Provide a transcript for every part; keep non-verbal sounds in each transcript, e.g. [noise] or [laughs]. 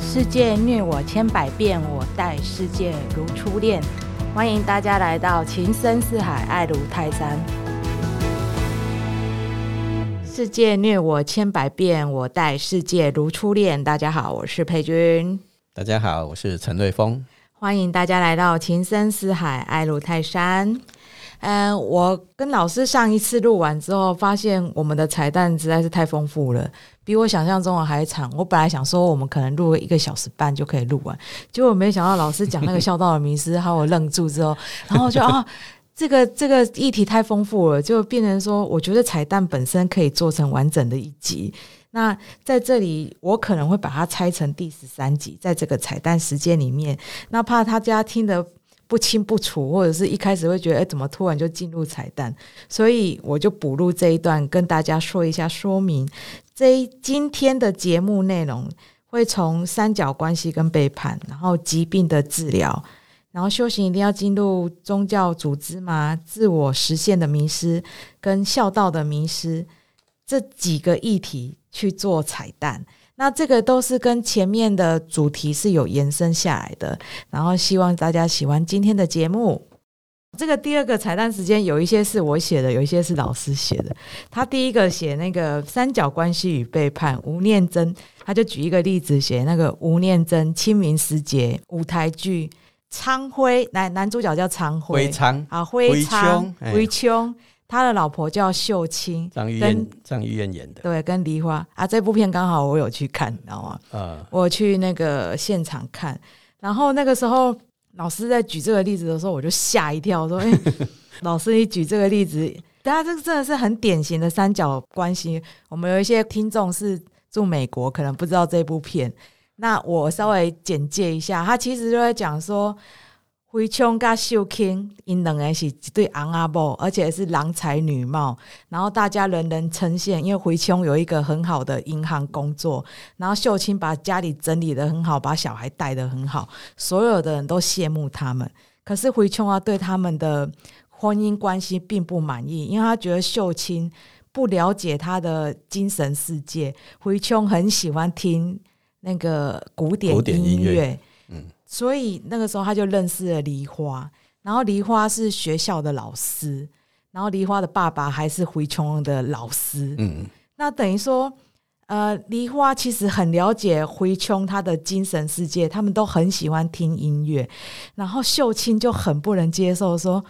世界虐我千百遍，我待世界如初恋。欢迎大家来到情深似海，爱如泰山。世界虐我千百遍，我待世界如初恋。大家好，我是佩君。大家好，我是陈瑞峰。欢迎大家来到情深似海，爱如泰山。嗯，我跟老师上一次录完之后，发现我们的彩蛋实在是太丰富了，比我想象中的还长。我本来想说，我们可能录一个小时半就可以录完，结果没想到老师讲那个孝道的迷失，还有我愣住之后，然后就 [laughs] 啊，这个这个议题太丰富了，就变成说，我觉得彩蛋本身可以做成完整的一集。那在这里，我可能会把它拆成第十三集，在这个彩蛋时间里面，那怕大家听的。不清不楚，或者是一开始会觉得，哎，怎么突然就进入彩蛋？所以我就补录这一段，跟大家说一下说明。这今天的节目内容会从三角关系跟背叛，然后疾病的治疗，然后修行一定要进入宗教组织吗？自我实现的迷失跟孝道的迷失这几个议题去做彩蛋。那这个都是跟前面的主题是有延伸下来的，然后希望大家喜欢今天的节目。这个第二个彩蛋时间有一些是我写的，有一些是老师写的。他第一个写那个三角关系与背叛，吴念真，他就举一个例子写那个吴念真清明时节舞台剧昌辉，男男主角叫昌辉昌啊辉昌辉秋。他的老婆叫秀清，张玉燕，张玉燕演的，对，跟梨花啊，这部片刚好我有去看，你知道吗？啊，我去那个现场看，然后那个时候老师在举这个例子的时候，我就吓一跳，说：“ [laughs] 哎，老师，你举这个例子，大家这个真的是很典型的三角关系。”我们有一些听众是住美国，可能不知道这部片，那我稍微简介一下，他其实就在讲说。辉冲跟秀清，因两个是一对昂阿婆，而且是郎才女貌，然后大家人人称羡。因为辉冲有一个很好的银行工作，然后秀清把家里整理的很好，把小孩带的很好，所有的人都羡慕他们。可是辉冲啊，对他们的婚姻关系并不满意，因为他觉得秀清不了解他的精神世界。辉冲很喜欢听那个古典音乐，嗯。所以那个时候他就认识了梨花，然后梨花是学校的老师，然后梨花的爸爸还是回琼的老师。嗯，那等于说，呃，梨花其实很了解回琼他的精神世界，他们都很喜欢听音乐。然后秀清就很不能接受，说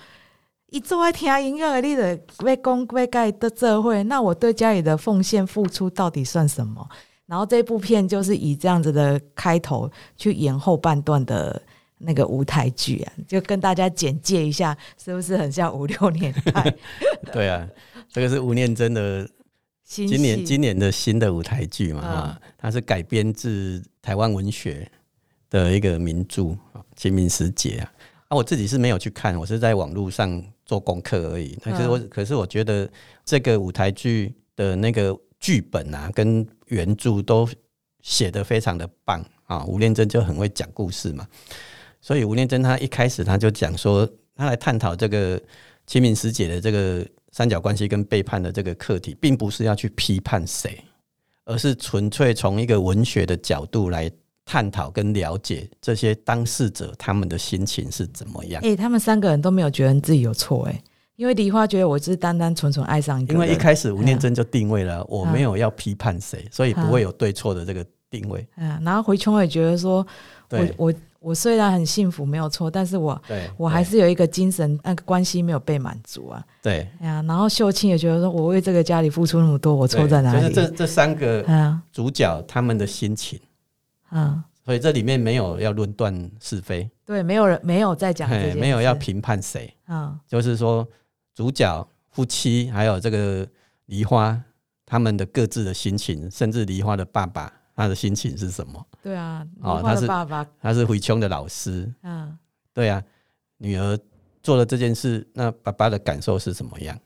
一坐在听音乐，你的为公为盖的社会，那我对家里的奉献付出到底算什么？然后这部片就是以这样子的开头去演后半段的那个舞台剧啊，就跟大家简介一下，是不是很像五六年代？[laughs] 对啊，这个是吴念真的今年今年的新的舞台剧嘛，哈，它是改编自台湾文学的一个名著《清明时节》啊。啊，我自己是没有去看，我是在网络上做功课而已。可是我，可是我觉得这个舞台剧的那个。剧本啊，跟原著都写的非常的棒啊！吴念真就很会讲故事嘛，所以吴念真他一开始他就讲说，他来探讨这个清明时节的这个三角关系跟背叛的这个课题，并不是要去批判谁，而是纯粹从一个文学的角度来探讨跟了解这些当事者他们的心情是怎么样。诶，他们三个人都没有觉得自己有错，诶。因为梨花觉得我是单单纯纯爱上一个，因为一开始吴念真就定位了，我没有要批判谁，所以不会有对错的这个定位。嗯，然后回琼也觉得说，我我我虽然很幸福没有错，但是我我还是有一个精神那个关系没有被满足啊。对，呀，然后秀清也觉得说我为这个家里付出那么多，我错在哪里？这这三个主角他们的心情，嗯，所以这里面没有要论断是非，对，没有人没有在讲，没有要评判谁，嗯，就是说。主角夫妻还有这个梨花，他们的各自的心情，甚至梨花的爸爸，他的心情是什么？对啊，哦，他是爸爸，他是回琼的老师。嗯，对啊，女儿做了这件事，那爸爸的感受是什么样？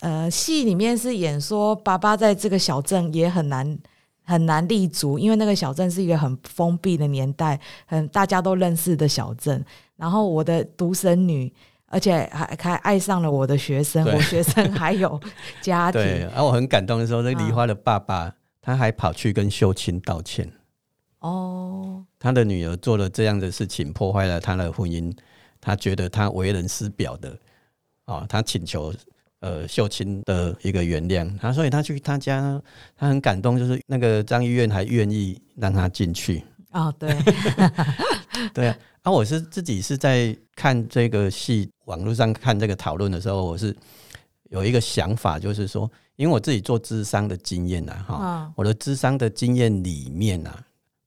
呃，戏里面是演说爸爸在这个小镇也很难很难立足，因为那个小镇是一个很封闭的年代，很大家都认识的小镇。然后我的独生女。而且还还爱上了我的学生，我学生还有 [laughs] 家庭。对，而我很感动的时候，那梨花的爸爸他还跑去跟秀清道歉。哦，他的女儿做了这样的事情，破坏了他的婚姻，他觉得他为人师表的，啊，他请求呃秀清的一个原谅，他所以他去他家，他很感动，就是那个张医院还愿意让他进去。哦，对，[laughs] [laughs] 对啊，啊，我是自己是在看这个戏，网络上看这个讨论的时候，我是有一个想法，就是说，因为我自己做智商的经验呐，哈，我的智商的经验里面呐。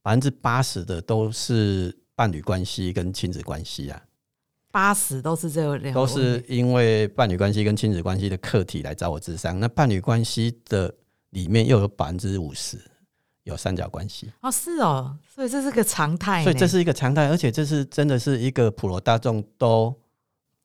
百分之八十的都是伴侣关系跟亲子关系啊，八十都是这两，都是因为伴侣关系跟亲子关系的课题来找我智商。那伴侣关系的里面又有百分之五十有三角关系哦，是哦，所以这是个常态，所以这是一个常态，而且这是真的是一个普罗大众都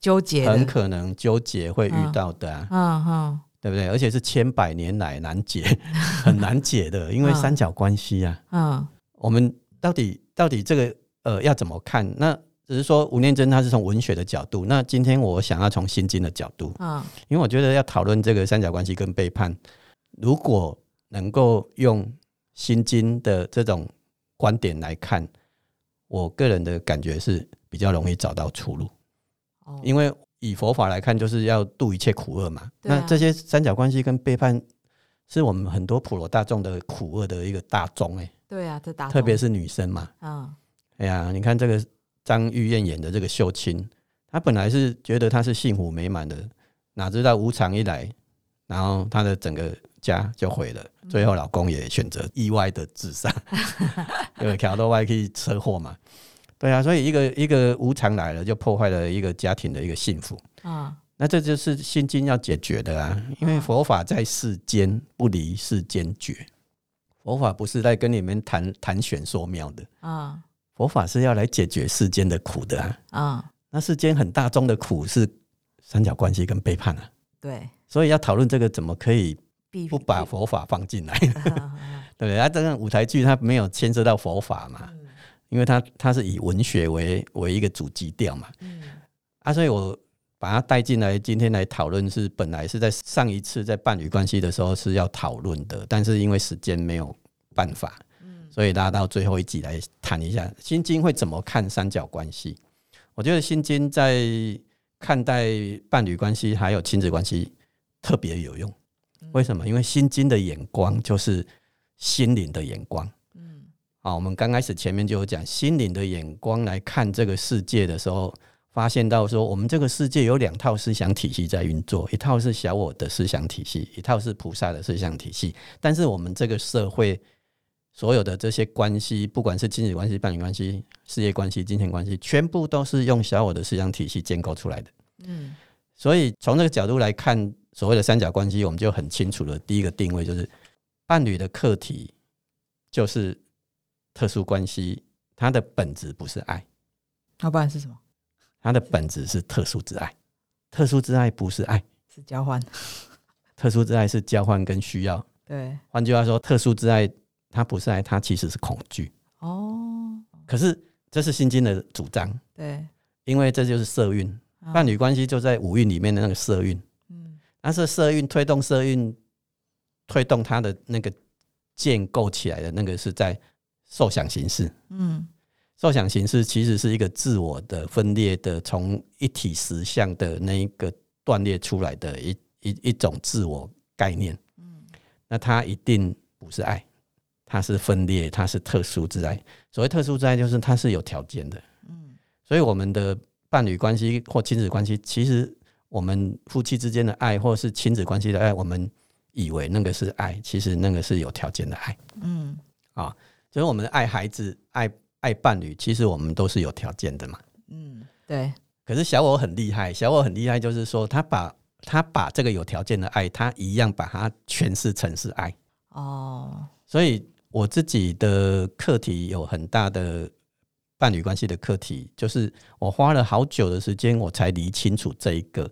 纠结，很可能纠结会遇到的啊，嗯哼，对不对？而且是千百年来难解，[laughs] 很难解的，因为三角关系啊，嗯。我们到底到底这个呃要怎么看？那只是说吴念真他是从文学的角度，那今天我想要从心经的角度，嗯，因为我觉得要讨论这个三角关系跟背叛，如果能够用心经的这种观点来看，我个人的感觉是比较容易找到出路。哦，因为以佛法来看，就是要度一切苦厄嘛。那这些三角关系跟背叛，是我们很多普罗大众的苦厄的一个大宗哎。对啊，这打特别是女生嘛，嗯，哎呀，你看这个张玉燕演的这个秀清，她本来是觉得她是幸福美满的，哪知道无常一来，然后她的整个家就毁了，最后老公也选择意外的自杀，[laughs] 因为桥头外可以车祸嘛，对啊，所以一个一个无常来了，就破坏了一个家庭的一个幸福啊，那这就是心经要解决的啊，因为佛法在世间不离世间觉。佛法不是在跟你们谈谈玄说妙的啊，佛法是要来解决世间的苦的啊。啊，那世间很大众的苦是三角关系跟背叛啊。对，所以要讨论这个怎么可以不把佛法放进来？对不 [laughs] 对？啊，这个舞台剧它没有牵涉到佛法嘛，因为它它是以文学为为一个主基调嘛。嗯，啊，所以我。把它带进来，今天来讨论是本来是在上一次在伴侣关系的时候是要讨论的，但是因为时间没有办法，嗯，所以拉到最后一集来谈一下《心经》会怎么看三角关系。我觉得《心经》在看待伴侣关系还有亲子关系特别有用。为什么？因为《心经》的眼光就是心灵的眼光。嗯，好，我们刚开始前面就有讲心灵的眼光来看这个世界的时候。发现到说，我们这个世界有两套思想体系在运作，一套是小我的思想体系，一套是菩萨的思想体系。但是我们这个社会所有的这些关系，不管是亲子关系、伴侣关系、事业关系、金钱关系，全部都是用小我的思想体系建构出来的。嗯，所以从这个角度来看，所谓的三角关系，我们就很清楚了。第一个定位就是伴侣的课题就是特殊关系，它的本质不是爱，那不然是什么？它的本质是特殊之爱，特殊之爱不是爱，是交换。特殊之爱是交换跟需要。对，换句话说，特殊之爱它不是爱，它其实是恐惧。哦。可是这是心经的主张。对。因为这就是色蕴，伴侣关系就在五蕴里面的那个色蕴。嗯。但是色运推动色运，推动它的那个建构起来的那个是在受想形式。嗯。受想形式其实是一个自我的分裂的，从一体实相的那一个断裂出来的一一一种自我概念。嗯，那它一定不是爱，它是分裂，它是特殊之爱。所谓特殊之爱，就是它是有条件的。嗯，所以我们的伴侣关系或亲子关系，其实我们夫妻之间的爱，或是亲子关系的爱，我们以为那个是爱，其实那个是有条件的爱。嗯，啊，就是我们爱孩子爱。爱伴侣，其实我们都是有条件的嘛。嗯，对。可是小我很厉害，小我很厉害，就是说他把他把这个有条件的爱，他一样把它诠释成是爱。哦。所以我自己的课题有很大的伴侣关系的课题，就是我花了好久的时间，我才理清楚这一个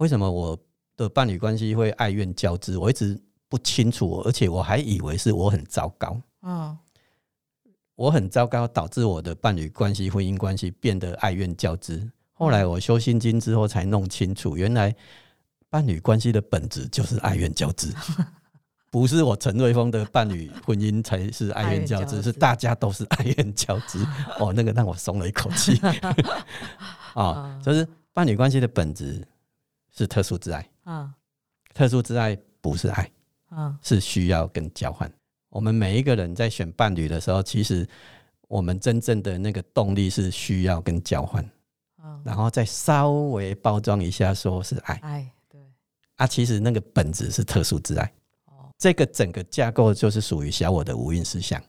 为什么我的伴侣关系会爱怨交织，我一直不清楚，而且我还以为是我很糟糕。嗯。我很糟糕，导致我的伴侣关系、婚姻关系变得爱怨交织，后来我修心经之后才弄清楚，原来伴侣关系的本质就是爱怨交织，[laughs] 不是我陈瑞峰的伴侣婚姻才是爱怨交织，是大家都是爱怨交织。[laughs] 哦，那个让我松了一口气。啊，[laughs] 就是伴侣关系的本质是特殊之爱。啊，特殊之爱不是爱，啊，是需要跟交换。我们每一个人在选伴侣的时候，其实我们真正的那个动力是需要跟交换。然后再稍微包装一下，说是爱。爱，对。啊，其实那个本质是特殊之爱。哦，这个整个架构就是属于小我的无印思想。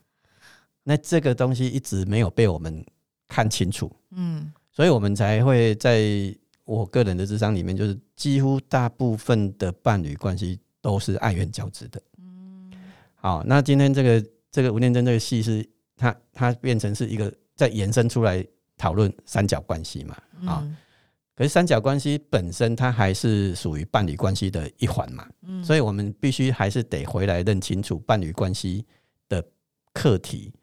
那这个东西一直没有被我们看清楚。嗯。所以我们才会在我个人的智商里面，就是几乎大部分的伴侣关系都是爱怨交织的。嗯，好，那今天这个这个吴念真这个戏是，它它变成是一个在延伸出来讨论三角关系嘛？啊，可是三角关系本身它还是属于伴侣关系的一环嘛？嗯，所以我们必须还是得回来认清楚伴侣关系的课题。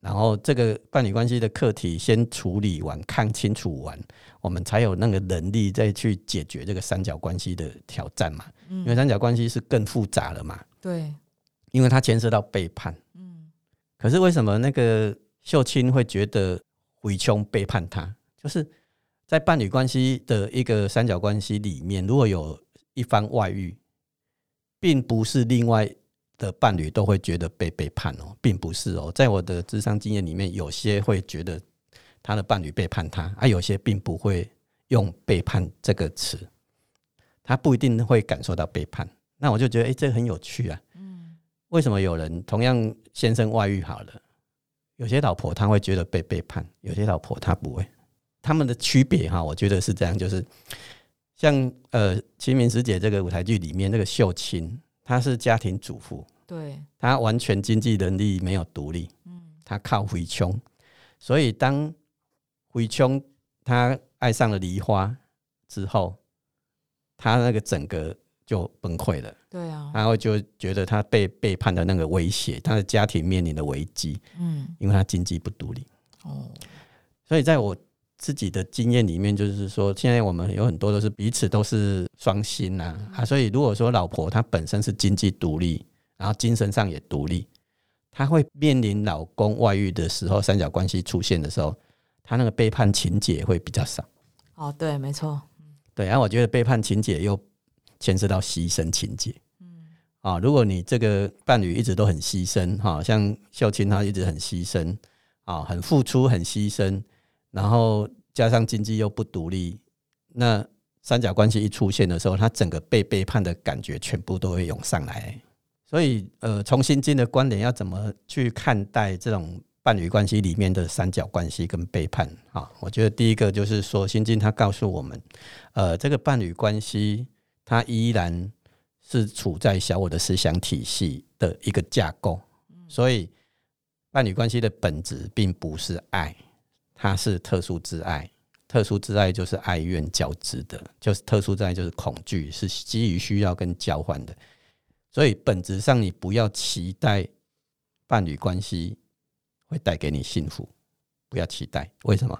然后这个伴侣关系的课题先处理完、看清楚完，我们才有那个能力再去解决这个三角关系的挑战嘛。因为三角关系是更复杂了嘛。对，因为它牵涉到背叛。嗯。可是为什么那个秀清会觉得回琼背叛他？就是在伴侣关系的一个三角关系里面，如果有一方外遇，并不是另外。的伴侣都会觉得被背叛哦，并不是哦，在我的智商经验里面，有些会觉得他的伴侣背叛他，而有些并不会用背叛这个词，他不一定会感受到背叛。那我就觉得，哎，这很有趣啊。嗯，为什么有人同样先生外遇好了，有些老婆她会觉得被背叛，有些老婆她不会，他们的区别哈，我觉得是这样，就是像呃《清明时节》这个舞台剧里面那个秀清。她是家庭主妇，对，她完全经济能力没有独立，嗯，她靠回穷，所以当回穷她爱上了梨花之后，她那个整个就崩溃了，对啊，然后就觉得她被背叛的那个威胁，她的家庭面临的危机，嗯，因为她经济不独立，哦，所以在我。自己的经验里面，就是说，现在我们有很多都是彼此都是双薪呐啊，所以如果说老婆她本身是经济独立，然后精神上也独立，她会面临老公外遇的时候，三角关系出现的时候，她那个背叛情节会比较少。哦，对，没错，对，然后我觉得背叛情节又牵涉到牺牲情节。嗯，啊，如果你这个伴侣一直都很牺牲，哈，像秀清她一直很牺牲，啊，很付出，很牺牲。然后加上经济又不独立，那三角关系一出现的时候，他整个被背叛的感觉全部都会涌上来。所以，呃，从心经的观点，要怎么去看待这种伴侣关系里面的三角关系跟背叛？啊，我觉得第一个就是说，心经它告诉我们，呃，这个伴侣关系它依然是处在小我的思想体系的一个架构，所以伴侣关系的本质并不是爱。它是特殊之爱，特殊之爱就是爱怨交织的，就是特殊之爱就是恐惧，是基于需要跟交换的。所以本质上，你不要期待伴侣关系会带给你幸福，不要期待。为什么？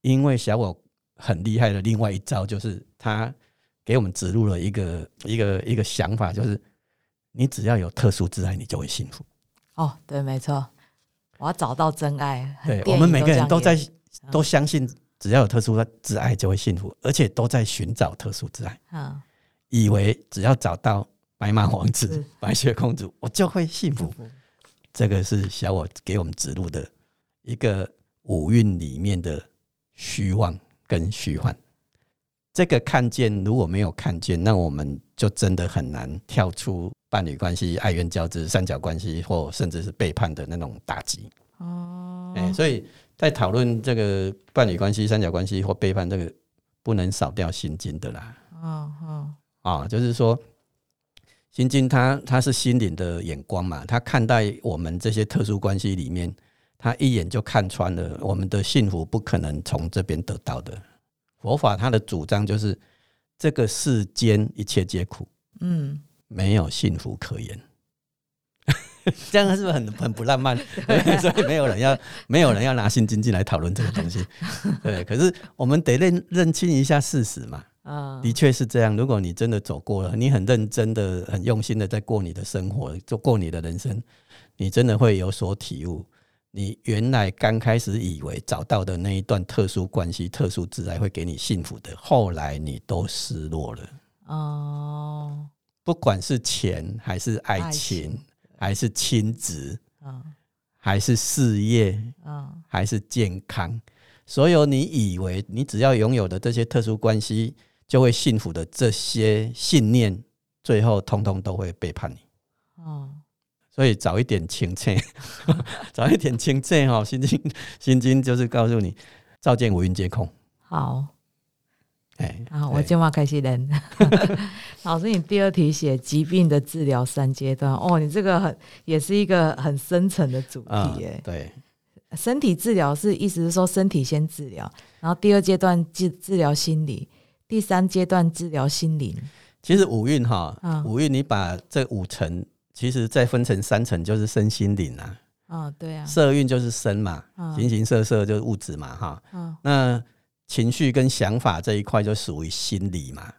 因为小我很厉害的另外一招，就是他给我们植入了一个一个一个想法，就是你只要有特殊之爱，你就会幸福。哦，对，没错。我要找到真爱。对我们每个人都在都相信，只要有特殊的挚爱就会幸福，而且都在寻找特殊挚爱。嗯，以为只要找到白马王子、白雪公主，我就会幸福。这个是小我给我们指路的一个五蕴里面的虚妄跟虚幻。这个看见如果没有看见，那我们就真的很难跳出。伴侣关系、爱怨交织、三角关系，或甚至是背叛的那种打击。哦，哎，所以在讨论这个伴侣关系、三角关系或背叛，这个不能少掉心经的啦。哦哦，啊，就是说，心经它它是心灵的眼光嘛，他看待我们这些特殊关系里面，他一眼就看穿了我们的幸福不可能从这边得到的。佛法它的主张就是，这个世间一切皆苦。嗯。没有幸福可言，[laughs] 这样是不是很很不浪漫？[laughs] 所以没有人要没有人要拿新经济来讨论这个东西。[laughs] 对，可是我们得认认清一下事实嘛。啊，的确是这样。如果你真的走过了，你很认真的、很用心的在过你的生活，就过你的人生，你真的会有所体悟。你原来刚开始以为找到的那一段特殊关系、特殊自在会给你幸福的，后来你都失落了。哦，不管是钱还是爱情，还是亲子，还是事业，还是健康，所有你以为你只要拥有的这些特殊关系就会幸福的这些信念，最后通通都会背叛你。哦。所以早一点清澈，[laughs] 早一点清澈哈。心经心经就是告诉你，照见五蕴皆空。好，哎，啊，我今晚开始练。[laughs] 老师，你第二题写疾病的治疗三阶段哦，你这个很也是一个很深层的主题哎。对，身体治疗是意思是说身体先治疗，然后第二阶段治治疗心理，第三阶段治疗心灵。其实五蕴哈，五蕴你把这五层。其实再分成三层，就是身心灵啊。哦，对啊。色蕴就是身嘛，形形色色就是物质嘛，哈。嗯。那情绪跟想法这一块就属于心理嘛。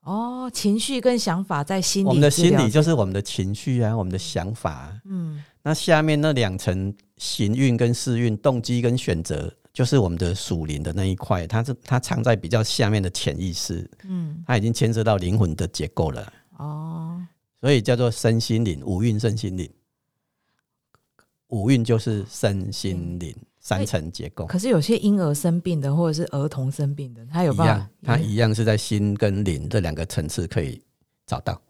哦，情绪跟想法在心理。我们的心理就是我们的情绪啊，我们的想法。嗯。那下面那两层行运跟事运，动机跟选择，就是我们的属灵的那一块，它是它藏在比较下面的潜意识。嗯。它已经牵涉到灵魂的结构了。哦。所以叫做身心灵五蕴身心灵，五蕴就是身心灵三层结构。可是有些婴儿生病的，或者是儿童生病的，他有办法，他一样是在心跟灵这两个层次可以找到。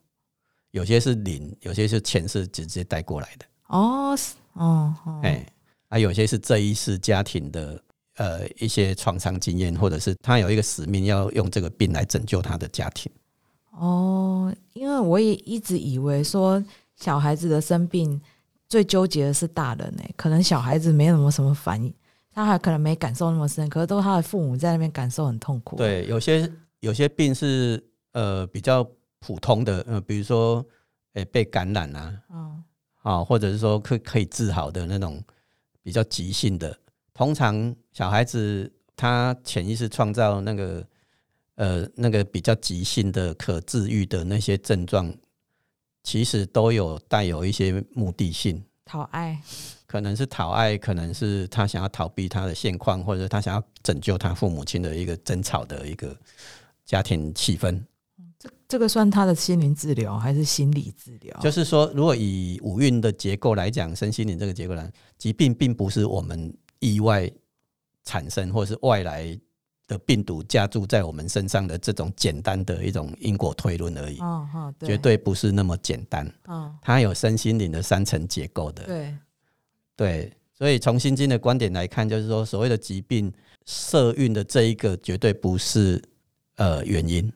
有些是灵，有些是前世直接带过来的。哦，哦，哎，啊，有些是这一世家庭的呃一些创伤经验，或者是他有一个使命要用这个病来拯救他的家庭。哦，因为我也一直以为说小孩子的生病最纠结的是大人呢，可能小孩子没什么什么反应，他还可能没感受那么深，可是都他的父母在那边感受很痛苦。对，有些有些病是呃比较普通的，呃，比如说诶被感染啊，嗯，啊，或者是说可可以治好的那种比较急性的，通常小孩子他潜意识创造那个。呃，那个比较急性的、可治愈的那些症状，其实都有带有一些目的性，讨爱，可能是讨爱，可能是他想要逃避他的现况，或者他想要拯救他父母亲的一个争吵的一个家庭气氛。这这个算他的心灵治疗还是心理治疗？就是说，如果以五蕴的结构来讲，身心灵这个结构来，疾病并不是我们意外产生，或者是外来。的病毒加注在我们身上的这种简单的一种因果推论而已，绝对不是那么简单。它有身心灵的三层结构的。对，对，所以从心经的观点来看，就是说所谓的疾病色运的这一个绝对不是呃原因，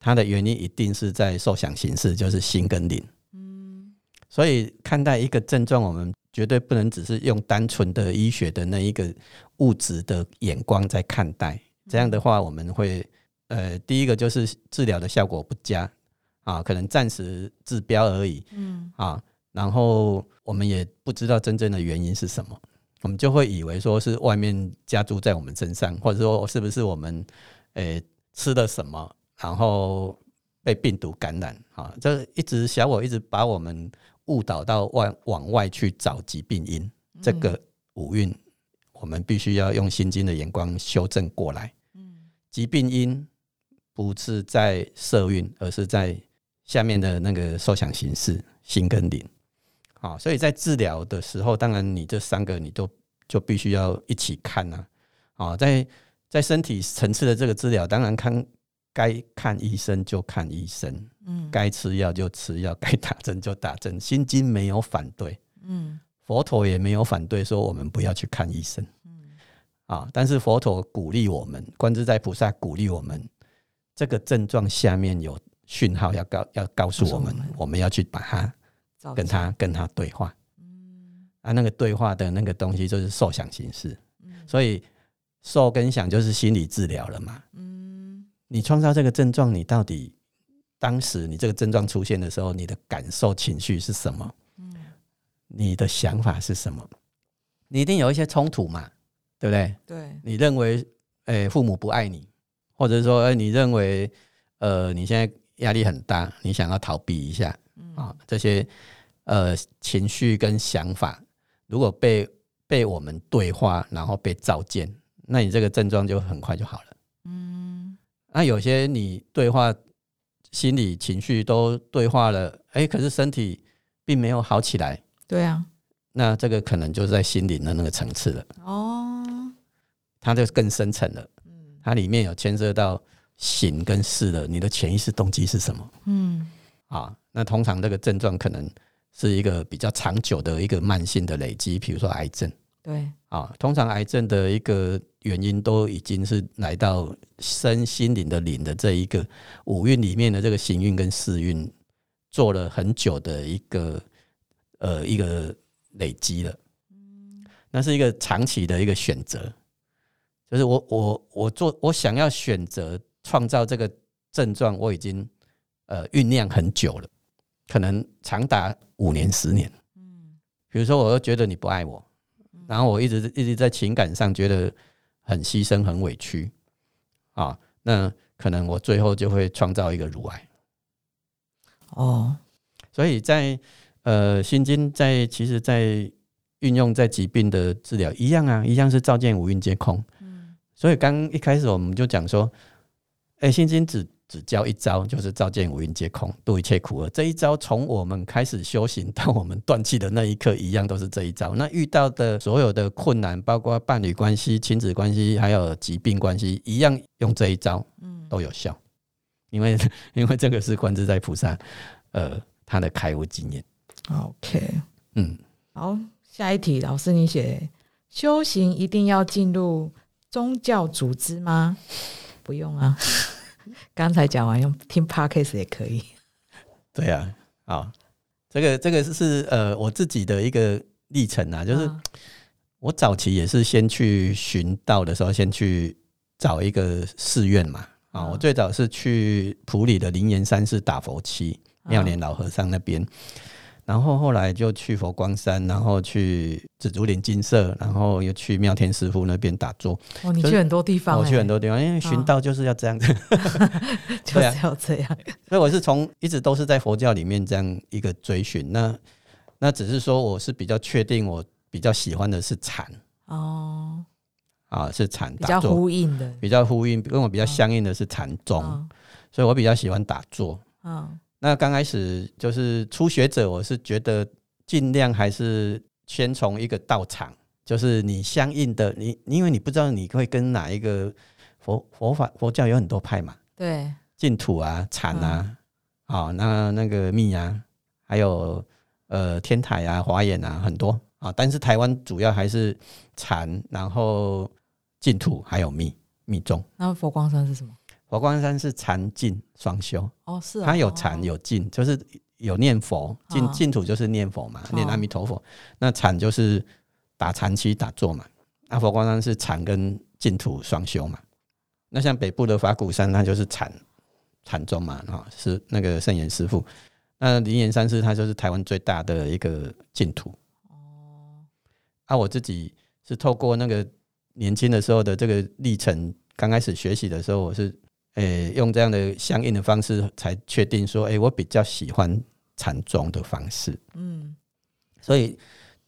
它的原因一定是在受想行识，就是心跟灵。嗯，所以看待一个症状，我们绝对不能只是用单纯的医学的那一个物质的眼光在看待。这样的话，我们会呃，第一个就是治疗的效果不佳啊，可能暂时治标而已，嗯啊，然后我们也不知道真正的原因是什么，我们就会以为说是外面加注在我们身上，或者说是不是我们诶吃了什么，然后被病毒感染啊？这一直小我一直把我们误导到外往外去找疾病因，这个五运。我们必须要用心经的眼光修正过来。嗯，疾病因不是在色蕴，而是在下面的那个受想行识心跟灵。好，所以在治疗的时候，当然你这三个你都就必须要一起看呐。啊，在在身体层次的这个治疗，当然看该看医生就看医生，嗯，该吃药就吃药，该打针就打针。心经没有反对，嗯。佛陀也没有反对说我们不要去看医生，嗯，啊，但是佛陀鼓励我们，观自在菩萨鼓励我们，这个症状下面有讯号要告要告诉我们，我们。要去把它跟他跟他对话，嗯，啊，那个对话的那个东西就是受想行识，嗯，所以受跟想就是心理治疗了嘛，嗯，你创造这个症状，你到底当时你这个症状出现的时候，你的感受情绪是什么？嗯。你的想法是什么？你一定有一些冲突嘛，对不对？对，你认为，诶，父母不爱你，或者说，诶，你认为，呃，你现在压力很大，你想要逃避一下，啊，这些，呃，情绪跟想法，如果被被我们对话，然后被照见，那你这个症状就很快就好了。嗯，那有些你对话。心理情绪都对话了，哎，可是身体并没有好起来。对啊，那这个可能就是在心灵的那个层次了。哦，它就更深层了。嗯，它里面有牵涉到醒跟事的，你的潜意识动机是什么？嗯，啊，那通常这个症状可能是一个比较长久的一个慢性的累积，比如说癌症。对，啊，通常癌症的一个原因都已经是来到身心灵的灵的这一个五运里面的这个行运跟四运做了很久的一个呃一个累积了，嗯，那是一个长期的一个选择，就是我我我做我想要选择创造这个症状，我已经呃酝酿很久了，可能长达五年十年，嗯，比如说我又觉得你不爱我。然后我一直一直在情感上觉得很牺牲、很委屈啊，那可能我最后就会创造一个乳癌。哦，所以在呃心经在其实，在运用在疾病的治疗一样啊，一样是照见五蕴皆空。嗯，所以刚一开始我们就讲说，哎，心经只。只教一招，就是照见五蕴皆空，度一切苦厄。这一招从我们开始修行到我们断气的那一刻，一样都是这一招。那遇到的所有的困难，包括伴侣关系、亲子关系，还有疾病关系，一样用这一招，嗯，都有效。因为因为这个是观自在菩萨，呃，他的开悟经验。OK，嗯，好，下一题，老师你写，修行一定要进入宗教组织吗？不用啊。[laughs] 刚才讲完用听 podcast 也可以，对啊，啊，这个这个是呃我自己的一个历程啊，就是我早期也是先去寻道的时候，先去找一个寺院嘛，啊，我最早是去普里的灵岩山寺打佛七妙莲老和尚那边。然后后来就去佛光山，然后去紫竹林金色，然后又去妙天师傅那边打坐。哦，你去很多地方，我去很多地方，因为寻道就是要这样。[laughs] 子，就是要这样。所以我是从一直都是在佛教里面这样一个追寻。那那只是说我是比较确定，我比较喜欢的是禅。哦，啊是禅，比较呼应的，比较呼应，跟我比较相应的是禅宗，所以我比较喜欢打坐。嗯。那刚开始就是初学者，我是觉得尽量还是先从一个道场，就是你相应的你，因为你不知道你会跟哪一个佛佛法佛教有很多派嘛，对，净土啊、禅啊，啊，那那个密啊，还有呃天台啊、华严啊，很多啊，但是台湾主要还是禅，然后净土还有密密宗。那佛光山是什么？佛光山是禅净双修哦，是它有禅有净，就是有念佛净净土就是念佛嘛，念阿弥陀佛。那禅就是打禅期打坐嘛。那佛光山是禅跟净土双修嘛。那像北部的法鼓山，那就是禅禅宗嘛，哈，是那个圣严师傅。那灵岩山是它就是台湾最大的一个净土哦。啊，我自己是透过那个年轻的时候的这个历程，刚开始学习的时候，我是。诶，用这样的相应的方式，才确定说，诶，我比较喜欢禅宗的方式。嗯，所以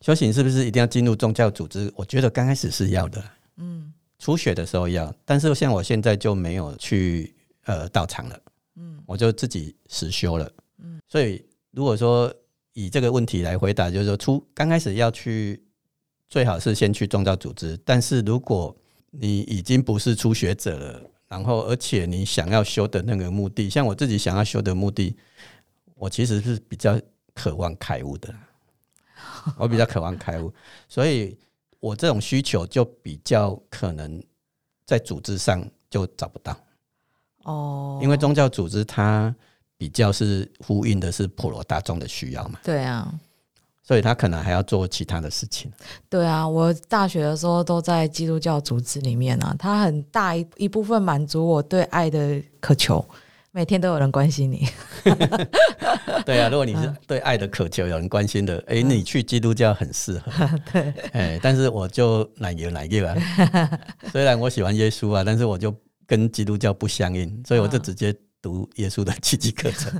修行是不是一定要进入宗教组织？我觉得刚开始是要的。嗯，初学的时候要，但是像我现在就没有去呃道场了。嗯，我就自己实修了。嗯，所以如果说以这个问题来回答，就是说初刚开始要去，最好是先去宗教组织。但是如果你已经不是初学者了，然后，而且你想要修的那个目的，像我自己想要修的目的，我其实是比较渴望开悟的。[laughs] 我比较渴望开悟，所以我这种需求就比较可能在组织上就找不到。哦，因为宗教组织它比较是呼应的是普罗大众的需要嘛。对啊。所以他可能还要做其他的事情。对啊，我大学的时候都在基督教组织里面啊，它很大一一部分满足我对爱的渴求，每天都有人关心你。[laughs] 对啊，如果你是对爱的渴求，有人关心的，哎，你去基督教很适合。[laughs] 对，哎，但是我就哪个哪个啊？[laughs] 虽然我喜欢耶稣啊，但是我就跟基督教不相应，所以我就直接读耶稣的奇迹课程。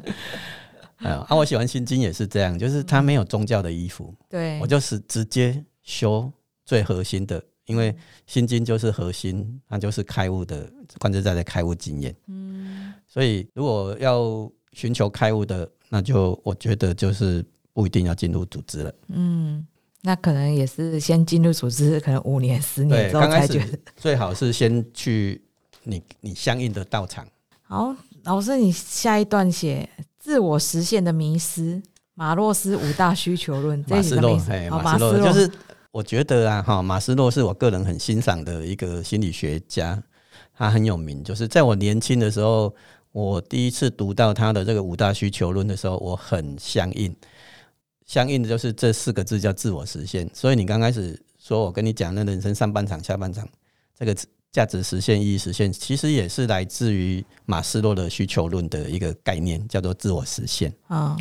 啊，啊，我喜欢心经也是这样，就是它没有宗教的衣服，对我就是直接修最核心的，因为心经就是核心，那就是开悟的观自在的开悟经验。嗯，所以如果要寻求开悟的，那就我觉得就是不一定要进入组织了。嗯，那可能也是先进入组织，可能五年、十年之后才觉得最好是先去你你相应的道场。好，老师，你下一段写。自我实现的迷失，马洛斯五大需求论。马斯洛，哎，马斯洛就是我觉得啊，哈，马斯洛是我个人很欣赏的一个心理学家，他很有名。就是在我年轻的时候，我第一次读到他的这个五大需求论的时候，我很相应，相应的就是这四个字叫自我实现。所以你刚开始说我跟你讲那人生上半场、下半场这个。价值实现、意义实现，其实也是来自于马斯洛的需求论的一个概念，叫做自我实现。啊，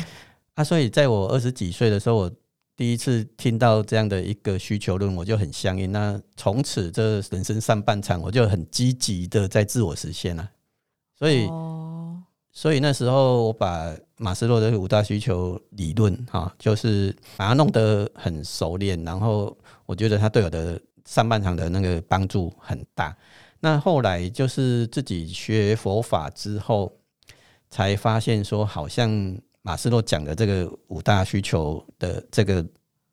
啊，所以在我二十几岁的时候，我第一次听到这样的一个需求论，我就很相应。那从此这人生上半场，我就很积极的在自我实现了。所以，所以那时候我把马斯洛的五大需求理论，哈，就是把它弄得很熟练，然后我觉得他对我的。上半场的那个帮助很大，那后来就是自己学佛法之后，才发现说，好像马斯洛讲的这个五大需求的这个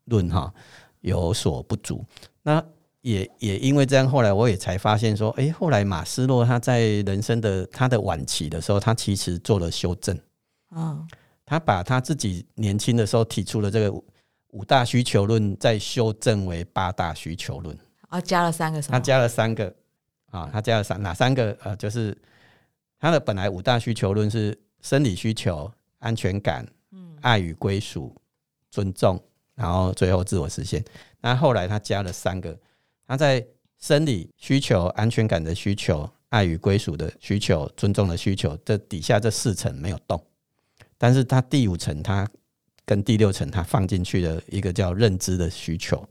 论哈有所不足。那也也因为这样，后来我也才发现说，哎，后来马斯洛他在人生的他的晚期的时候，他其实做了修正，嗯，他把他自己年轻的时候提出的这个。五大需求论再修正为八大需求论啊，加了三个什么？他加了三个啊，他加了三哪三个？呃，就是他的本来五大需求论是生理需求、安全感、嗯、爱与归属、尊重，然后最后自我实现。那后来他加了三个，他在生理需求、安全感的需求、爱与归属的需求、尊重的需求，这底下这四层没有动，但是他第五层他。跟第六层，它放进去的一个叫认知的需求，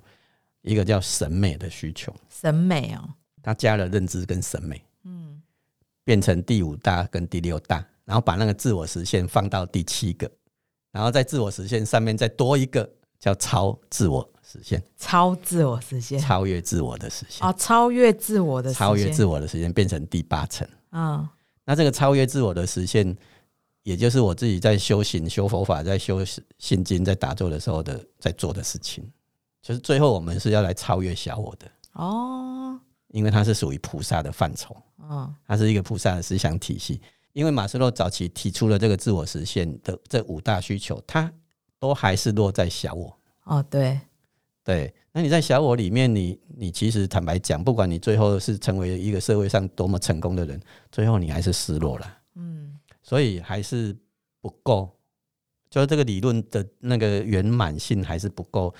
一个叫审美的需求。审美哦，它加了认知跟审美，嗯，变成第五大跟第六大，然后把那个自我实现放到第七个，然后在自我实现上面再多一个叫超自我实现，超自我实现，超越自我的实现啊，超越自我的超越自我的实现变成第八层啊，那这个超越自我的实现。也就是我自己在修行、修佛法、在修心经、在打坐的时候的在做的事情，就是最后我们是要来超越小我的哦，因为它是属于菩萨的范畴，嗯，它是一个菩萨的思想体系。因为马斯洛早期提出了这个自我实现的这五大需求，它都还是落在小我哦，对对。那你在小我里面，你你其实坦白讲，不管你最后是成为一个社会上多么成功的人，最后你还是失落了，嗯。所以还是不够，就是这个理论的那个圆满性还是不够。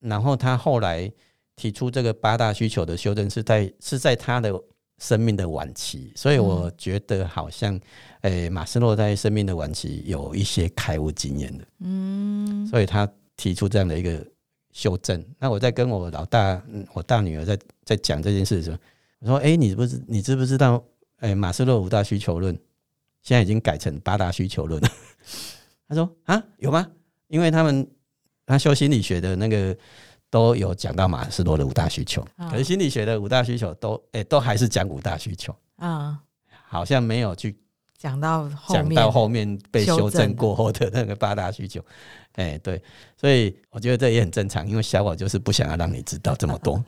然后他后来提出这个八大需求的修正，是在是在他的生命的晚期。所以我觉得好像，诶，马斯洛在生命的晚期有一些开悟经验的，嗯，所以他提出这样的一个修正。那我在跟我老大，我大女儿在在讲这件事的时候，我说：“哎，你不知你知不知道？哎，马斯洛五大需求论。”现在已经改成八大需求论了。[laughs] 他说啊，有吗？因为他们他修心理学的那个都有讲到马斯洛的五大需求，可是心理学的五大需求都哎都还是讲五大需求啊，好像没有去讲到讲到后面被修正过后的那个八大需求。哎，对，所以我觉得这也很正常，因为小我就是不想要让你知道这么多。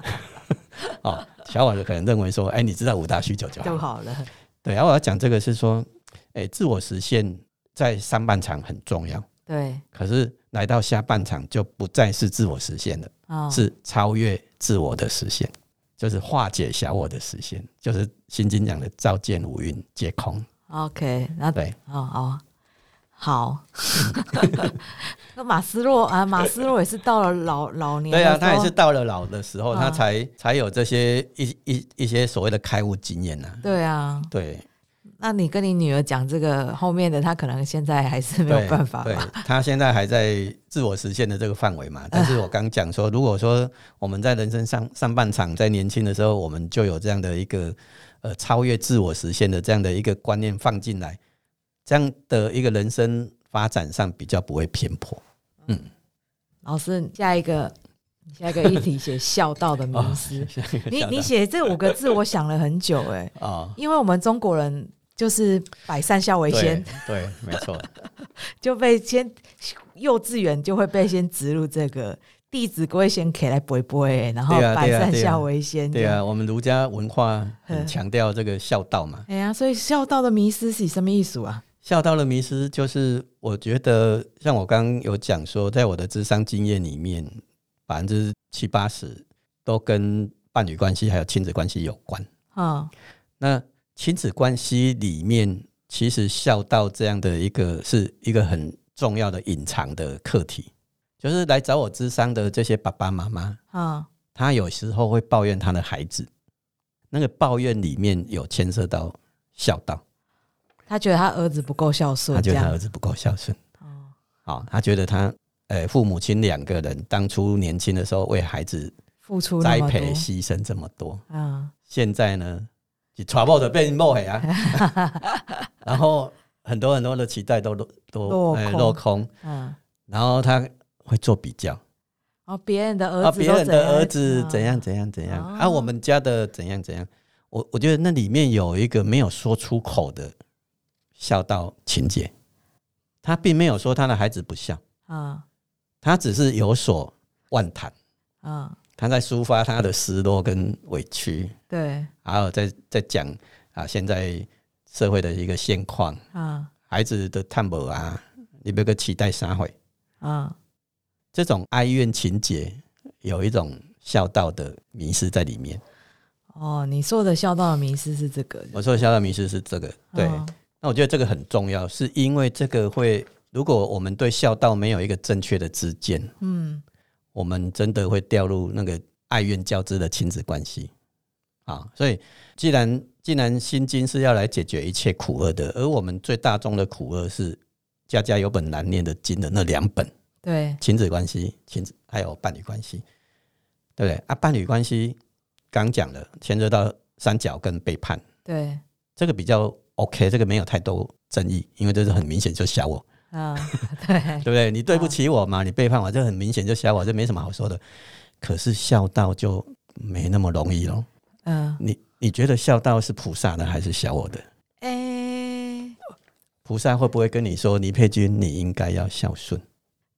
[laughs] 哦，小我就可能认为说，哎，你知道五大需求就就好了。对，然后我要讲这个是说。哎，自我实现在上半场很重要，对。可是来到下半场就不再是自我实现了，是超越自我的实现，就是化解小我的实现，就是心经讲的照见五蕴皆空。OK，那对，哦哦，好。[laughs] 那马斯洛啊，马斯洛也是到了老老年，对啊，他也是到了老的时候，他才才有这些一一一些所谓的开悟经验呢。对啊，对。那你跟你女儿讲这个后面的，她可能现在还是没有办法。对，她现在还在自我实现的这个范围嘛。[laughs] 但是我刚讲说，如果说我们在人生上上半场在年轻的时候，我们就有这样的一个呃超越自我实现的这样的一个观念放进来，这样的一个人生发展上比较不会偏颇。嗯，老师下一个。下一个议题写孝道的名师，[laughs] 你你写这五个字，我想了很久哎啊，[laughs] 因为我们中国人就是百善孝为先，对，没错，[laughs] 就被先幼稚园就会被先植入这个《弟子规》先给来背背，然后百善孝为先，对啊，我们儒家文化很强调这个孝道嘛，哎呀，所以孝道的迷失是什么意思啊？孝道的迷失就是我觉得，像我刚刚有讲说，在我的智商经验里面。百分之七八十都跟伴侣关系还有亲子关系有关啊。那亲子关系里面，其实孝道这样的一个是一个很重要的隐藏的课题，就是来找我咨商的这些爸爸妈妈啊，他有时候会抱怨他的孩子，那个抱怨里面有牵涉到孝道，他觉得他儿子不够孝顺，他觉得他儿子不够孝顺。哦，好，他觉得他。呃，父母亲两个人当初年轻的时候为孩子付出栽培牺牲这么多。啊，现在呢，你全部都被抹黑啊，[laughs] 然后很多很多的期待都都都落空，嗯，然后他会做比较，哦，别人的儿子，别人的儿子怎样怎样怎样，啊，我们家的怎样怎样，我我觉得那里面有一个没有说出口的孝道情节，他并没有说他的孩子不孝。啊。他只是有所妄谈，啊，他在抒发他的失落跟委屈，对，还有在在讲啊，现在社会的一个现况啊，孩子的探母啊，你别个期待啥会啊，这种哀怨情节有一种孝道的迷失在里面。哦，你说的孝道的迷失是这个？我说的孝道迷失是这个，对。那我觉得这个很重要，是因为这个会。如果我们对孝道没有一个正确的知见，嗯，我们真的会掉入那个爱怨交织的亲子关系啊。所以，既然既然心经是要来解决一切苦厄的，而我们最大众的苦厄是家家有本难念的经的那两本，对，亲子关系、亲子还有伴侣关系，对不对啊？伴侣关系刚讲了，牵涉到三角跟背叛，对，这个比较 OK，这个没有太多争议，因为这是很明显就小我。啊，[laughs] 对，对不对？你对不起我嘛？你背叛我，这很明显就小我，这没什么好说的。可是孝道就没那么容易喽。嗯，你你觉得孝道是菩萨的还是小我的？哎，菩萨会不会跟你说，倪佩君，你应该要孝顺？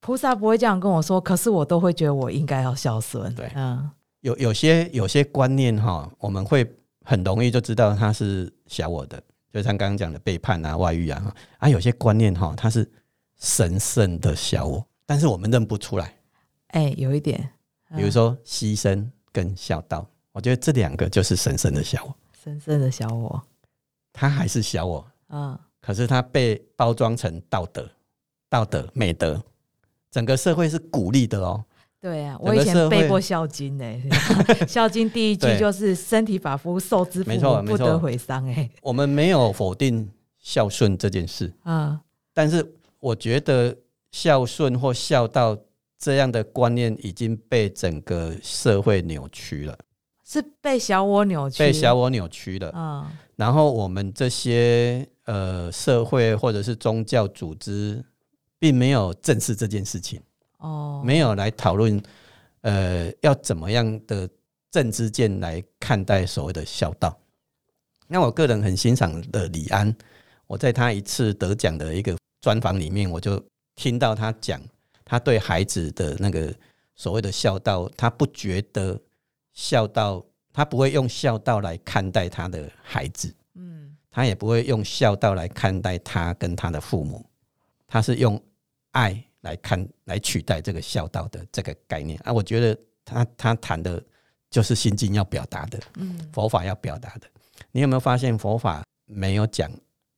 菩萨不会这样跟我说，可是我都会觉得我应该要孝顺。对，嗯，有有些有些观念哈，我们会很容易就知道他是小我的，就像刚刚讲的背叛啊、外遇啊，啊，有些观念哈，它是。神圣的小我，但是我们认不出来。哎，有一点，比如说牺牲跟孝道，我觉得这两个就是神圣的小我。神圣的小我，他还是小我，嗯，可是他被包装成道德、道德美德，整个社会是鼓励的哦。对啊，我以前背过《孝经》呢，《孝经》第一句就是“身体发肤受之父母，不得毁伤”。哎，我们没有否定孝顺这件事啊，但是。我觉得孝顺或孝道这样的观念已经被整个社会扭曲了，是被小我扭曲，被小我扭曲了。啊，然后我们这些呃社会或者是宗教组织，并没有正视这件事情，哦，没有来讨论，呃，要怎么样的政治见来看待所谓的孝道。那我个人很欣赏的李安，我在他一次得奖的一个。专访里面，我就听到他讲，他对孩子的那个所谓的孝道，他不觉得孝道，他不会用孝道来看待他的孩子，嗯，他也不会用孝道来看待他跟他的父母，他是用爱来看来取代这个孝道的这个概念啊。我觉得他他谈的就是心经要表达的，嗯，佛法要表达的。你有没有发现佛法没有讲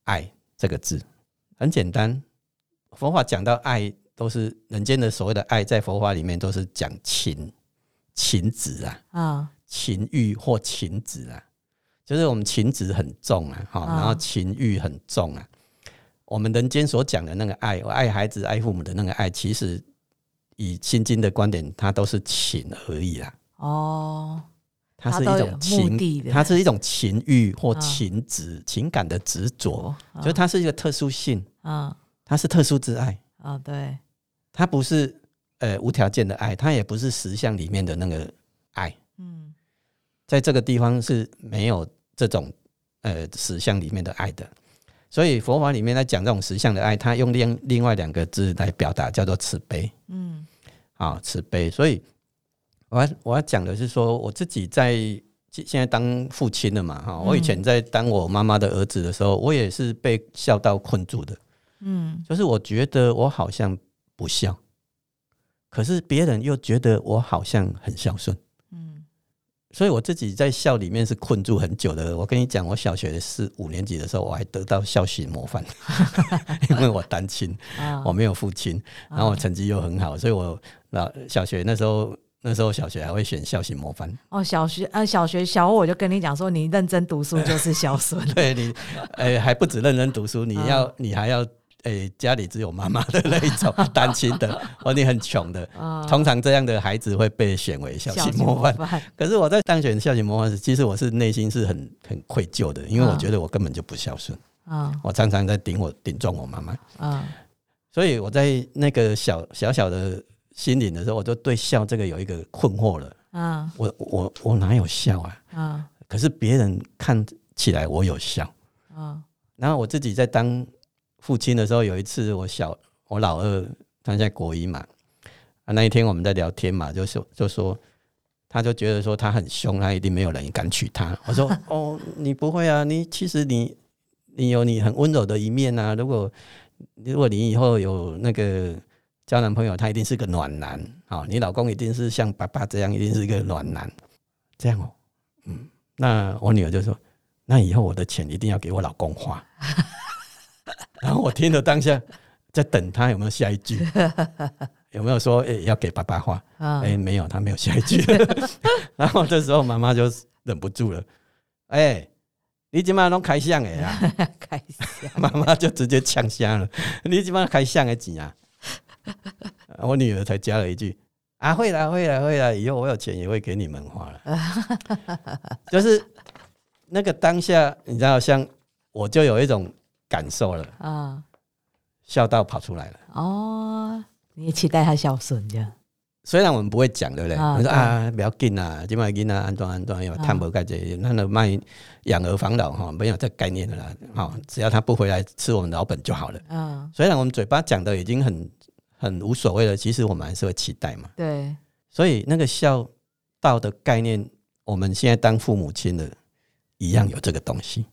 爱这个字？很简单，佛法讲到爱，都是人间的所谓的爱，在佛法里面都是讲情情子啊，啊，情欲或情子啊，就是我们情执很重啊，哈，然后情欲很重啊。我们人间所讲的那个爱，爱孩子、爱父母的那个爱，其实以心经的观点，它都是情而已啦。哦，它是一种情，它是一种情欲或情执、情感的执着，就它是一个特殊性啊，它是特殊之爱。啊，对，它不是呃无条件的爱，它也不是实相里面的那个爱，嗯，在这个地方是没有这种呃实相里面的爱的。所以佛法里面在讲这种实相的爱，他用另另外两个字来表达，叫做慈悲。嗯，好，慈悲。所以我要我要讲的是说，我自己在现在当父亲了嘛，哈，我以前在当我妈妈的儿子的时候，我也是被孝道困住的。嗯，就是我觉得我好像不孝，可是别人又觉得我好像很孝顺。所以我自己在校里面是困住很久的。我跟你讲，我小学四五年级的时候，我还得到校训模范，[laughs] 因为我单亲，我没有父亲，然后我成绩又很好，所以我那小学那时候那时候小学还会选校训模范。哦，小学呃小学小我就跟你讲说，你认真读书就是孝顺。[laughs] 对你，哎还不止认真读书，你要你还要。诶，家里只有妈妈的那一种 [laughs] 单亲的，或你很穷的，通常这样的孩子会被选为孝心模范。可是我在当选孝心模范时，其实我是内心是很很愧疚的，因为我觉得我根本就不孝顺。啊，我常常在顶我顶撞我妈妈。啊，所以我在那个小小小的心灵的时候，我就对孝这个有一个困惑了。啊，我我我哪有孝啊？啊，可是别人看起来我有孝。啊，然后我自己在当。父亲的时候，有一次我小我老二他在国一嘛，啊那一天我们在聊天嘛，就说就说，他就觉得说他很凶，他一定没有人敢娶他。我说 [laughs] 哦，你不会啊，你其实你你有你很温柔的一面啊。如果如果你以后有那个交男朋友，他一定是个暖男啊。你老公一定是像爸爸这样，一定是一个暖男。这样哦，嗯，那我女儿就说，那以后我的钱一定要给我老公花。[laughs] 然后我听了当下，在等他有没有下一句，[laughs] 有没有说诶要给爸爸花？哎，没有，他没有下一句。[laughs] 然后这时候妈妈就忍不住了，哎，你今晚拢开箱的呀？开箱，妈妈就直接呛瞎了。你今晚开箱的钱啊？我女儿才加了一句啊，会啦，会啦，会啦，以后我有钱也会给你们花了。就是那个当下，你知道，像我就有一种。感受了啊，孝道跑出来了哦，你也期待他孝顺这样。虽然我们不会讲，对不对？你说啊，不要紧啊，今晚紧啊，安装安装，要探不盖这些，那那卖养儿防老哈，没有这概念的啦。好，只要他不回来吃我们老本就好了。嗯，虽然我们嘴巴讲的已经很很无所谓了，其实我们还是会期待嘛。对，所以那个孝道的概念，我们现在当父母亲的，一样有这个东西。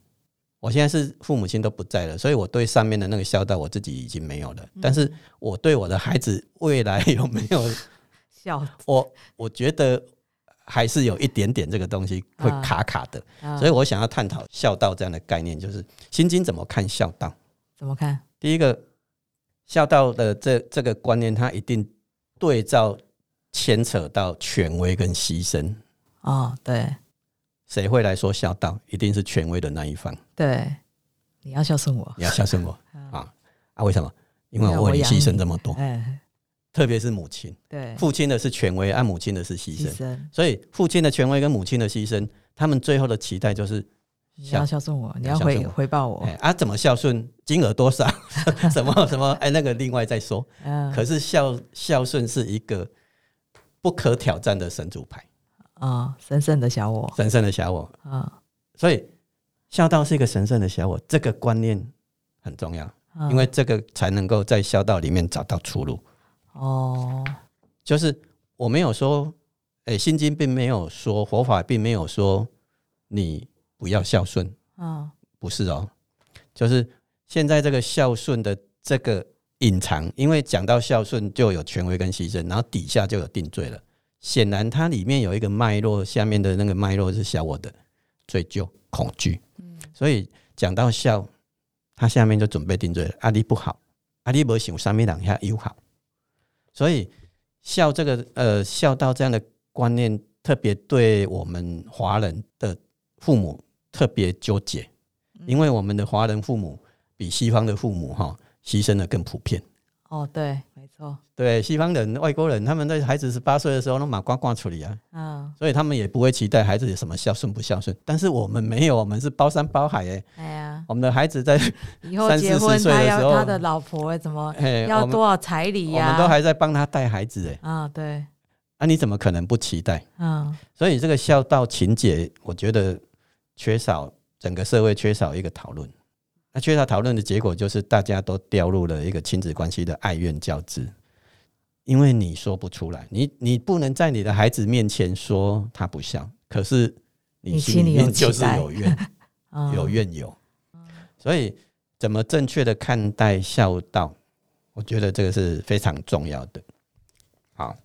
我现在是父母亲都不在了，所以我对上面的那个孝道我自己已经没有了。但是我对我的孩子未来有没有 [laughs] 孝，我我觉得还是有一点点这个东西会卡卡的。所以我想要探讨孝道这样的概念，就是《心经》怎么看孝道？怎么看？第一个孝道的这这个观念，它一定对照牵扯到权威跟牺牲。哦，对。谁会来说孝道？一定是权威的那一方。对，你要孝顺我，你要孝顺我 [laughs] 啊啊！为什么？因为我为你牺牲这么多。哎，特别是母亲，对，父亲的是权威，按母亲的是牺牲。所以，父亲的权威跟母亲的牺牲，他们最后的期待就是你要孝顺我，你要回回报我。啊，怎么孝顺？金额多少？[laughs] 什么什么？哎，那个另外再说。嗯。可是孝孝顺是一个不可挑战的神主牌。啊，神圣的小我，神圣的小我。啊，所以孝道是一个神圣的小我，这个观念很重要，因为这个才能够在孝道里面找到出路。哦，就是我没有说，哎，《心经》并没有说，佛法并没有说你不要孝顺。啊，不是哦，就是现在这个孝顺的这个隐藏，因为讲到孝顺就有权威跟牺牲，然后底下就有定罪了。显然，它里面有一个脉络，下面的那个脉络是小我的追究、恐惧。所以讲到孝，他下面就准备定罪了。阿弟不好，阿弟不想上面两下又好。所以孝这个呃孝道这样的观念，特别对我们华人的父母特别纠结，因为我们的华人父母比西方的父母哈牺牲的更普遍。哦，对，没错，对，西方人、外国人，他们在孩子十八岁的时候都马呱呱处理啊，嗯，所以他们也不会期待孩子有什么孝顺不孝顺。但是我们没有，我们是包山包海哎，哎呀，我们的孩子在 [laughs] 以后结婚，他要他的老婆怎么要多少彩礼呀？我们都还在帮他带孩子哎，啊，对，那你怎么可能不期待？嗯，所以这个孝道情节，我觉得缺少整个社会缺少一个讨论。那缺少讨论的结果，就是大家都掉入了一个亲子关系的爱怨交织，因为你说不出来，你你不能在你的孩子面前说他不孝，可是你心里面就是有怨，[laughs] 有怨有，所以怎么正确的看待孝道，我觉得这个是非常重要的。好，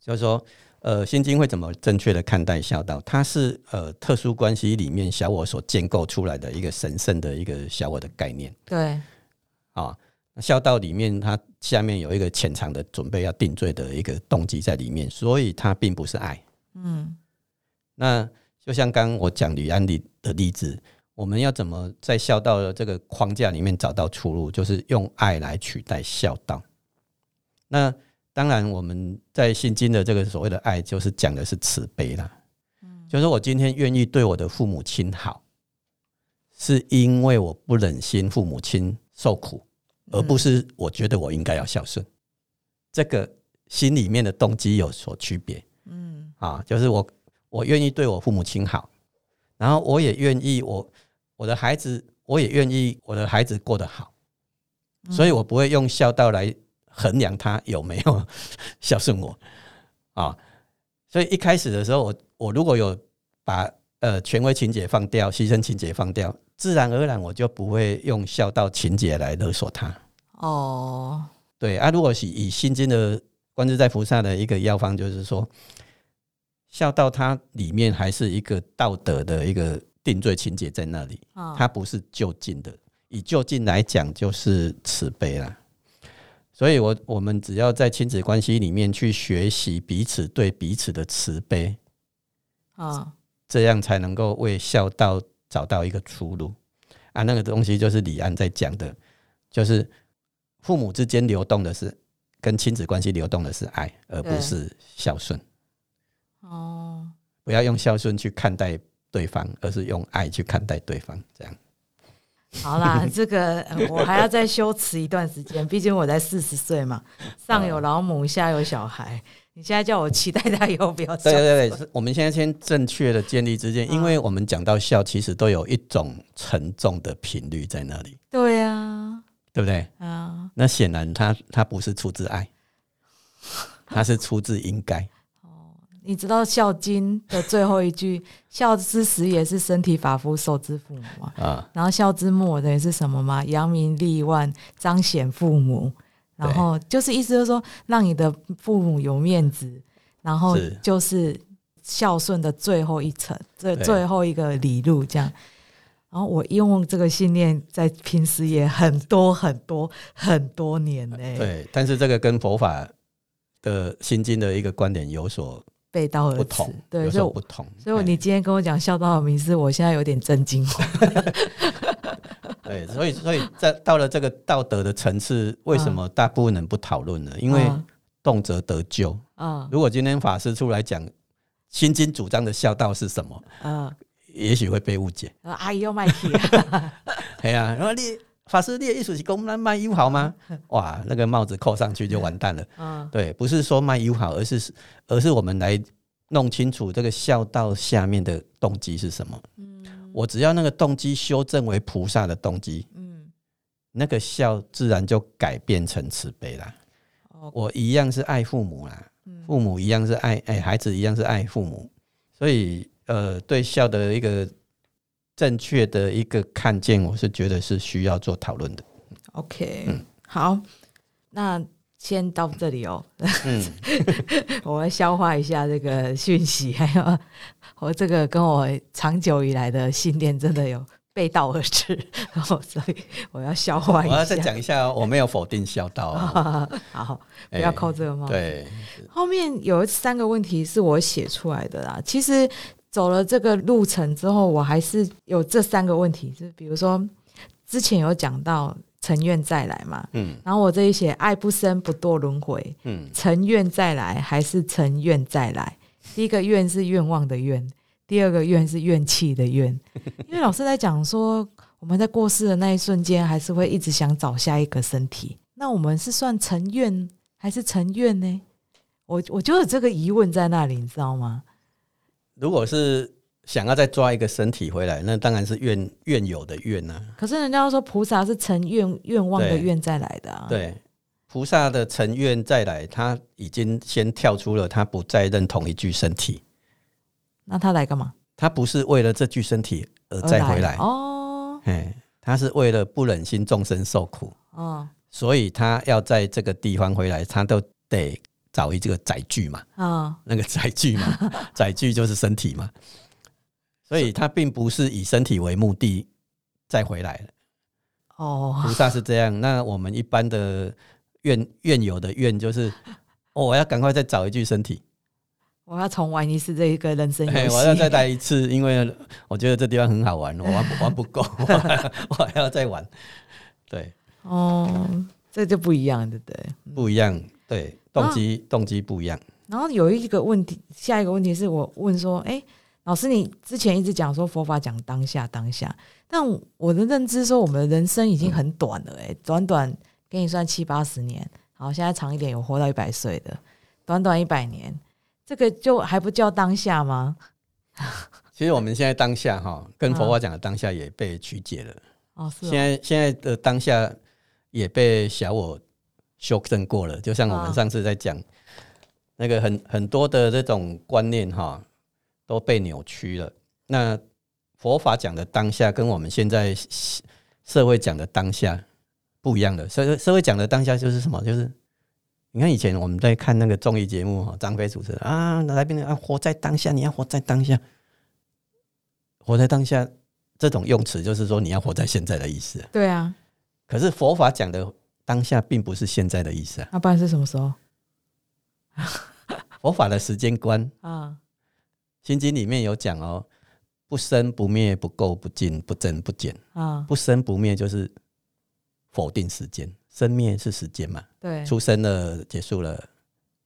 就是说。呃，心经会怎么正确的看待孝道？它是呃特殊关系里面小我所建构出来的一个神圣的一个小我的概念。对，啊，孝道里面它下面有一个潜藏的准备要定罪的一个动机在里面，所以它并不是爱。嗯，那就像刚刚我讲李安里的例子，我们要怎么在孝道的这个框架里面找到出路？就是用爱来取代孝道。那当然，我们在信经的这个所谓的爱，就是讲的是慈悲啦。嗯，就是我今天愿意对我的父母亲好，是因为我不忍心父母亲受苦，而不是我觉得我应该要孝顺。这个心里面的动机有所区别。嗯，啊，就是我我愿意对我父母亲好，然后我也愿意我我的孩子，我也愿意我的孩子过得好，所以我不会用孝道来。衡量他有没有 [laughs] 孝顺我啊？所以一开始的时候，我我如果有把呃权威情节放掉，牺牲情节放掉，自然而然我就不会用孝道情节来勒索他。哦，对啊，如果是以心经的观自在菩萨的一个药方，就是说孝道它里面还是一个道德的一个定罪情节在那里，它不是就近的。以就近来讲，就是慈悲了。所以，我我们只要在亲子关系里面去学习彼此对彼此的慈悲，啊，这样才能够为孝道找到一个出路啊。那个东西就是李安在讲的，就是父母之间流动的是跟亲子关系流动的是爱，而不是孝顺。哦，不要用孝顺去看待对方，而是用爱去看待对方，这样。好啦，[laughs] 这个我还要再修持一段时间，毕竟我才四十岁嘛，[laughs] 上有老母，下有小孩。你现在叫我期待他以后不要？对对对，我们现在先正确的建立之间，因为我们讲到笑，其实都有一种沉重的频率在那里。对呀，对不对？啊，那显然他他不是出自爱，他是出自应该。你知道《孝经》的最后一句“ [laughs] 孝之始也是身体发肤受之父母”吗？啊，然后“孝之末”等于是什么吗？扬名立万，彰显父母，然后就是意思就是说，让你的父母有面子，然后就是孝顺的最后一层，这最后一个理路这样。然后我用这个信念在平时也很多很多很多年呢。对，但是这个跟佛法的心经的一个观点有所。背道而驰，对，所以不同。所以你今天跟我讲孝道的名字，我现在有点震惊。[laughs] 对，所以所以在到了这个道德的层次，为什么大部分人不讨论呢？因为动辄得咎啊。如果今天法师出来讲心经主张的孝道是什么，啊，也许会被误解。阿姨要卖铁，[laughs] 对呀，然后你。法师，你的意思是公然卖友好吗？[laughs] 哇，那个帽子扣上去就完蛋了。[laughs] 嗯，对，不是说卖友好，而是而是我们来弄清楚这个孝道下面的动机是什么。嗯，我只要那个动机修正为菩萨的动机，嗯，那个孝自然就改变成慈悲啦。我一样是爱父母啦，父母一样是爱爱孩子，一样是爱父母，所以呃，对孝的一个。正确的一个看见，我是觉得是需要做讨论的。OK，嗯，好，那先到这里哦。嗯，[laughs] 我要消化一下这个讯息，还有我这个跟我长久以来的信念真的有背道而驰，然 [laughs] 后所以我要消化一下。我要再讲一下，我没有否定孝道啊。[laughs] 好，不要扣这个帽。对，后面有三个问题是我写出来的啦，其实。走了这个路程之后，我还是有这三个问题，就比如说之前有讲到成愿再来嘛，嗯，然后我这一写爱不生不堕轮回，嗯，成愿再来还是成愿再来？第一个愿是愿望的愿，第二个愿是怨气的怨，[laughs] 因为老师在讲说我们在过世的那一瞬间，还是会一直想找下一个身体，那我们是算成愿还是成愿呢？我我就有这个疑问在那里，你知道吗？如果是想要再抓一个身体回来，那当然是愿愿有的愿呐。可是人家说菩萨是成愿愿望的愿再来的啊。对，菩萨的成愿再来，他已经先跳出了，他不再认同一具身体。那他来干嘛？他不是为了这具身体而再回来哦。哎，他是为了不忍心众生受苦哦，所以他要在这个地方回来，他都得。找一这个载具嘛，啊，那个载具嘛，[laughs] 载具就是身体嘛，所以他并不是以身体为目的再回来哦，菩萨是这样，那我们一般的愿愿有的愿就是，[laughs] 哦我要赶快再找一具身体，我要重玩一次这一个人生游戏，我要再来一次，因为我觉得这地方很好玩，我玩 [laughs] 玩不够，我还要再玩。对，哦，这就不一样，对不对？不一样，对。动机动机不一样。然后有一个问题，下一个问题是我问说：“哎，老师，你之前一直讲说佛法讲当下当下，但我的认知说我们的人生已经很短了，哎，短短给你算七八十年，好，现在长一点有活到一百岁的，短短一百年，这个就还不叫当下吗？[laughs] 其实我们现在当下哈，跟佛法讲的当下也被曲解了。哦，是。现在现在的当下也被小我。修正过了，就像我们上次在讲那个很很多的这种观念哈，都被扭曲了。那佛法讲的当下，跟我们现在社会讲的当下不一样的。社社会讲的当下就是什么？就是你看以前我们在看那个综艺节目哈，张飞主持人啊，来宾啊，活在当下，你要活在当下，活在当下这种用词，就是说你要活在现在的意思。对啊。可是佛法讲的。当下并不是现在的意思啊，那不然是什么时候？[laughs] 佛法的时间观啊，《心经》里面有讲哦，不生不灭，不垢不净，不增不减啊。不生不灭就是否定时间，生灭是时间嘛？对，出生了，结束了，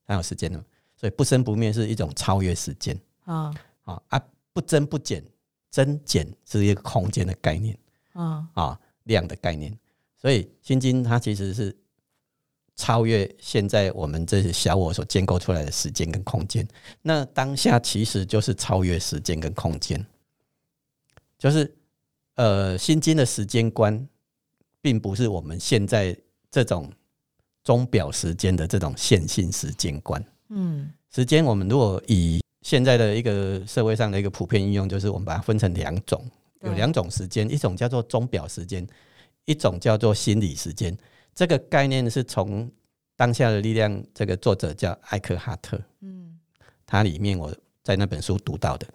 还有时间呢。所以不生不灭是一种超越时间啊啊啊！不增不减，增减是一个空间的概念啊啊，量的概念。所以《心经》它其实是超越现在我们这些小我所建构出来的时间跟空间。那当下其实就是超越时间跟空间，就是呃，《心经》的时间观，并不是我们现在这种钟表时间的这种线性时间观。嗯，时间我们如果以现在的一个社会上的一个普遍应用，就是我们把它分成两种，有两种时间，一种叫做钟表时间。一种叫做心理时间，这个概念是从当下的力量这个作者叫艾克哈特，嗯，他里面我在那本书读到的，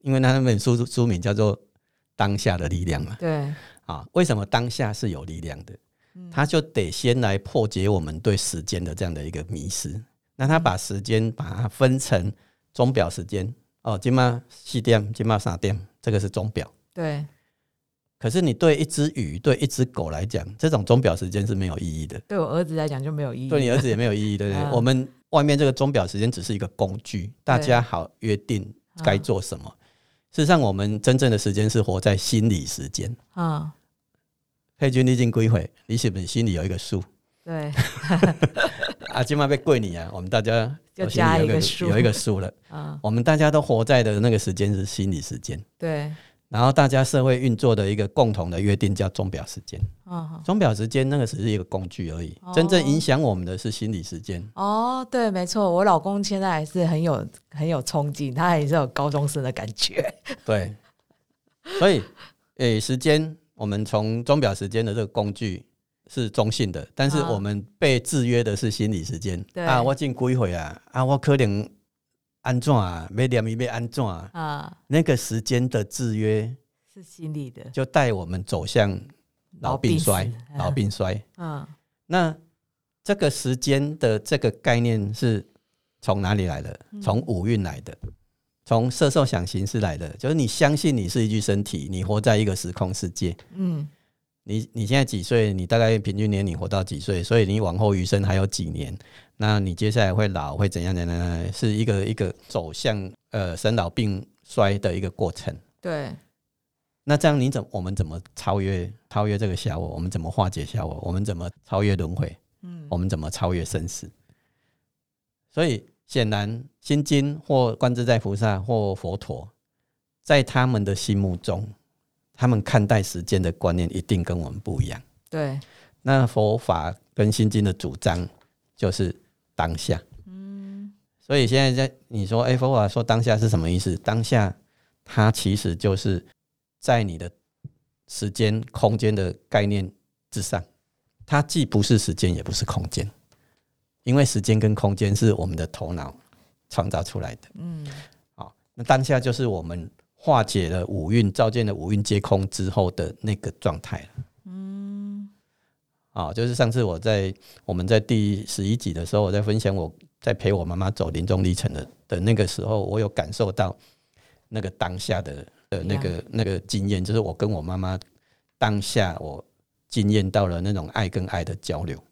因为他那本书书名叫做《当下的力量》嘛，对，啊，为什么当下是有力量的？他就得先来破解我们对时间的这样的一个迷失。那他把时间把它分成钟表时间，哦，今嘛四点，今嘛三点，这个是钟表，对。可是你对一只鱼、对一只狗来讲，这种钟表时间是没有意义的。对我儿子来讲就没有意义。对你儿子也没有意义，对不对？我们外面这个钟表时间只是一个工具，大家好约定该做什么。事实上，我们真正的时间是活在心理时间啊。佩君历经归回，你是不是心里有一个数？对。[laughs] 啊，今晚被跪你啊！我们大家 [laughs] 就加一个数，有一个数了啊。我们大家都活在的那个时间是心理时间。对。然后大家社会运作的一个共同的约定叫钟表时间。钟表时间那个只是一个工具而已，真正影响我们的是心理时间。哦，对，没错，我老公现在还是很有很有冲劲，他还是有高中生的感觉。对，所以诶，时间我们从钟表时间的这个工具是中性的，但是我们被制约的是心理时间。啊，我进归回啊，啊，我可能。安怎啊？没两米被安怎啊？啊，那个时间的制约是心理的，就带我们走向老病衰、老病 [laughs] 衰。[laughs] 嗯，那这个时间的这个概念是从哪里来的？从五蕴来的。从色受想行识来的，就是你相信你是一具身体，你活在一个时空世界。嗯，你你现在几岁？你大概平均年龄活到几岁？所以你往后余生还有几年？那你接下来会老会怎样？怎样？是一个一个走向呃生老病衰的一个过程。对。那这样你怎我们怎么超越超越这个小我？我们怎么化解小我？我们怎么超越轮回？嗯，我们怎么超越生死？所以。显然，心经或观自在菩萨或佛陀，在他们的心目中，他们看待时间的观念一定跟我们不一样。对，那佛法跟心经的主张就是当下。嗯，所以现在在你说，哎，佛法说当下是什么意思？当下，它其实就是在你的时间、空间的概念之上，它既不是时间，也不是空间。因为时间跟空间是我们的头脑创造出来的，嗯，好，那当下就是我们化解了五蕴、照见了五蕴皆空之后的那个状态了，嗯，啊，就是上次我在我们在第十一集的时候，我在分享我在陪我妈妈走临终历程的的那个时候，我有感受到那个当下的的那个那个经验，就是我跟我妈妈当下我经验到了那种爱跟爱的交流。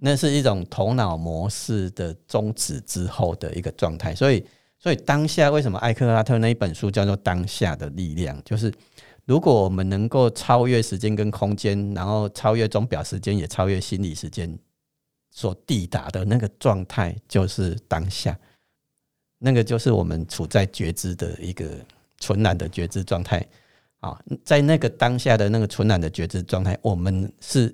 那是一种头脑模式的终止之后的一个状态，所以，所以当下为什么艾克拉特那一本书叫做《当下的力量》？就是如果我们能够超越时间跟空间，然后超越钟表时间，也超越心理时间，所抵达的那个状态，就是当下，那个就是我们处在觉知的一个纯然的觉知状态啊，在那个当下的那个纯然的觉知状态，我们是。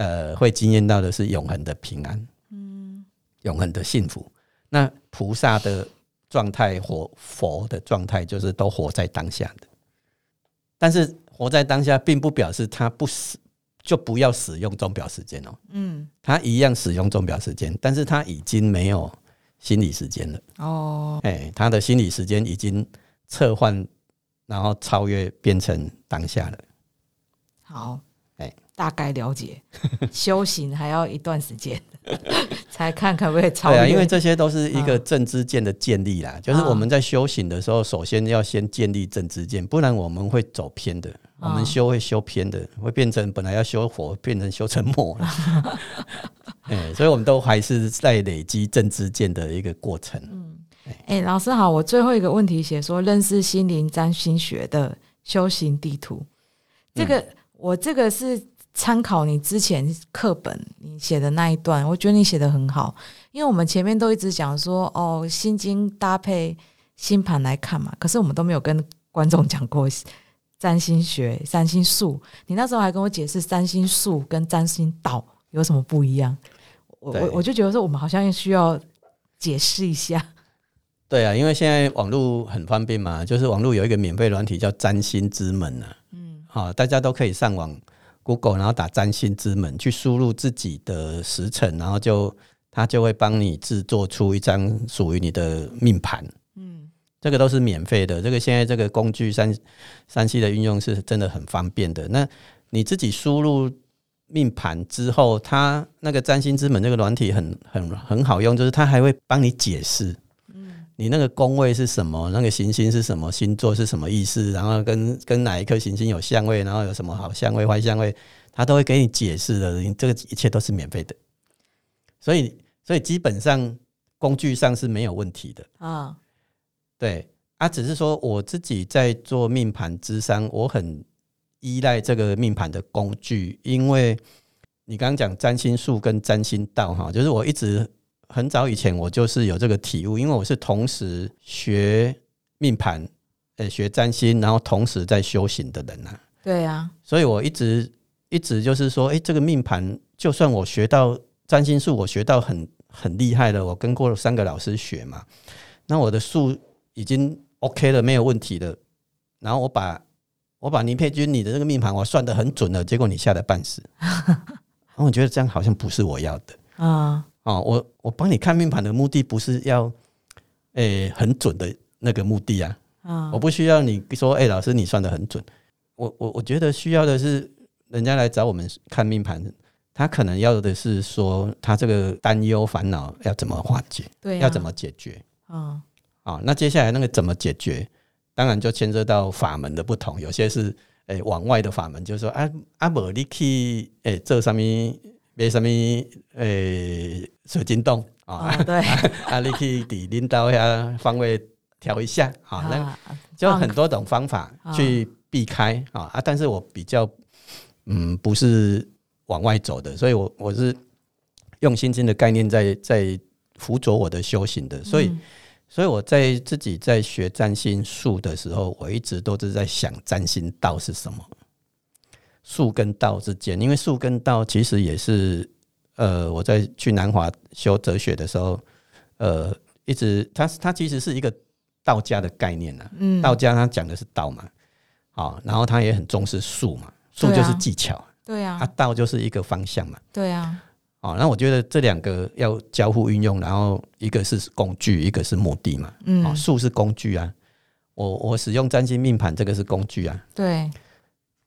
呃，会惊艳到的是永恒的平安，嗯，永恒的幸福。那菩萨的状态或佛的状态，就是都活在当下的。但是活在当下，并不表示他不使就不要使用钟表时间哦。嗯，他一样使用钟表时间，但是他已经没有心理时间了。哦，哎，他的心理时间已经撤换，然后超越，变成当下了。好。大概了解，[laughs] 修行还要一段时间 [laughs] 才看可不可以超越。对啊，因为这些都是一个正知见的建立啦。就是我们在修行的时候，首先要先建立正知见，不然我们会走偏的。我们修会修偏的，会变成本来要修佛，变成修成魔了。[laughs] 哎，所以我们都还是在累积正知见的一个过程。嗯，哎，老师好，我最后一个问题写说认识心灵占星学的修行地图，这个我这个是。参考你之前课本你写的那一段，我觉得你写的很好，因为我们前面都一直讲说哦，心经搭配星盘来看嘛，可是我们都没有跟观众讲过占星学、占星术。你那时候还跟我解释占星术跟占星道有什么不一样，我我我就觉得说我们好像需要解释一下。对啊，因为现在网络很方便嘛，就是网络有一个免费软体叫占星之门啊，嗯，好，大家都可以上网。Google，然后打占星之门，去输入自己的时辰，然后就它就会帮你制作出一张属于你的命盘。嗯，这个都是免费的。这个现在这个工具三三 C 的运用是真的很方便的。那你自己输入命盘之后，它那个占星之门这个软体很很很好用，就是它还会帮你解释。你那个宫位是什么？那个行星是什么？星座是什么意思？然后跟跟哪一颗行星有相位？然后有什么好相位、坏相位？他都会给你解释的。你这个一切都是免费的，所以所以基本上工具上是没有问题的啊。对啊，只是说我自己在做命盘之商，我很依赖这个命盘的工具，因为你刚刚讲占星术跟占星道哈，就是我一直。很早以前，我就是有这个体悟，因为我是同时学命盘，呃，学占星，然后同时在修行的人呐。对啊，所以我一直一直就是说，哎，这个命盘，就算我学到占星术，我学到很很厉害了，我跟过三个老师学嘛，那我的术已经 OK 了，没有问题的。然后我把我把倪佩君你的这个命盘，我算的很准了，结果你吓得半死。[laughs] 然后我觉得这样好像不是我要的啊。哦，我我帮你看命盘的目的不是要，诶很准的那个目的啊，啊，我不需要你说，哎，老师你算的很准，我我我觉得需要的是人家来找我们看命盘，他可能要的是说他这个担忧烦恼要怎么化解，对，要怎么解决，啊，啊，那接下来那个怎么解决？当然就牵涉到法门的不同，有些是诶往外的法门，就是说啊啊，无你去诶做什么，买什么诶水晶洞啊，对，[laughs] 啊你去底领导呀方位调一下 [laughs] 啊，那就很多种方法去避开啊啊，但是我比较嗯不是往外走的，所以我我是用心经的概念在在辅佐我的修行的，所以。所以我在自己在学占星术的时候，我一直都是在想占星道是什么。术跟道之间，因为术跟道其实也是，呃，我在去南华修哲学的时候，呃，一直它它其实是一个道家的概念呐。嗯，道家他讲的是道嘛，好，然后他也很重视术嘛，术就是技巧，对啊，啊，道就是一个方向嘛，对啊。哦，那我觉得这两个要交互运用，然后一个是工具，一个是目的嘛。嗯，术是工具啊，我我使用占星命盘这个是工具啊。对。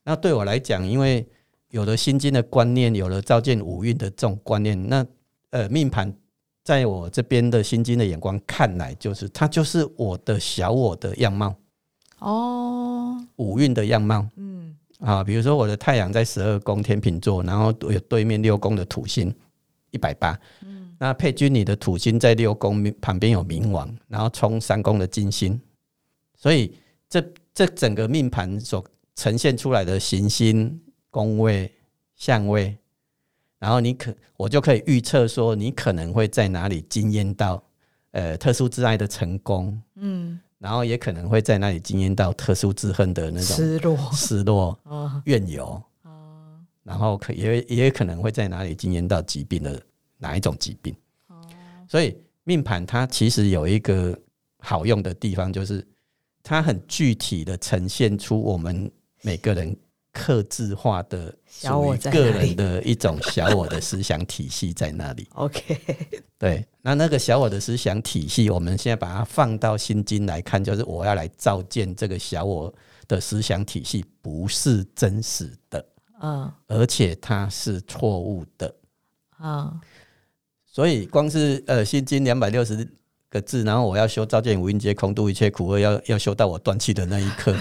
那对我来讲，因为有了心经的观念，有了照见五运的这种观念，那呃命盘在我这边的心经的眼光看来，就是它就是我的小我的样貌。哦。五运的样貌。嗯。啊，比如说我的太阳在十二宫天秤座，然后有对面六宫的土星一百八，嗯，那配君你的土星在六宫旁边有冥王，然后冲三宫的金星，所以这这整个命盘所呈现出来的行星宫位相位，然后你可我就可以预测说你可能会在哪里惊艳到呃特殊之爱的成功，嗯。然后也可能会在那里惊艳到特殊之恨的那种失落、失落、怨尤。然后可也也可能会在哪里惊艳到疾病的哪一种疾病。所以命盘它其实有一个好用的地方，就是它很具体的呈现出我们每个人。克制化的属于个人的一种小我的思想体系在那里。[laughs] OK，对，那那个小我的思想体系，我们现在把它放到心经来看，就是我要来照见这个小我的思想体系不是真实的，嗯，而且它是错误的，嗯，所以光是呃心经两百六十个字，然后我要修照见无因皆空度一切苦厄，要要修到我断气的那一刻，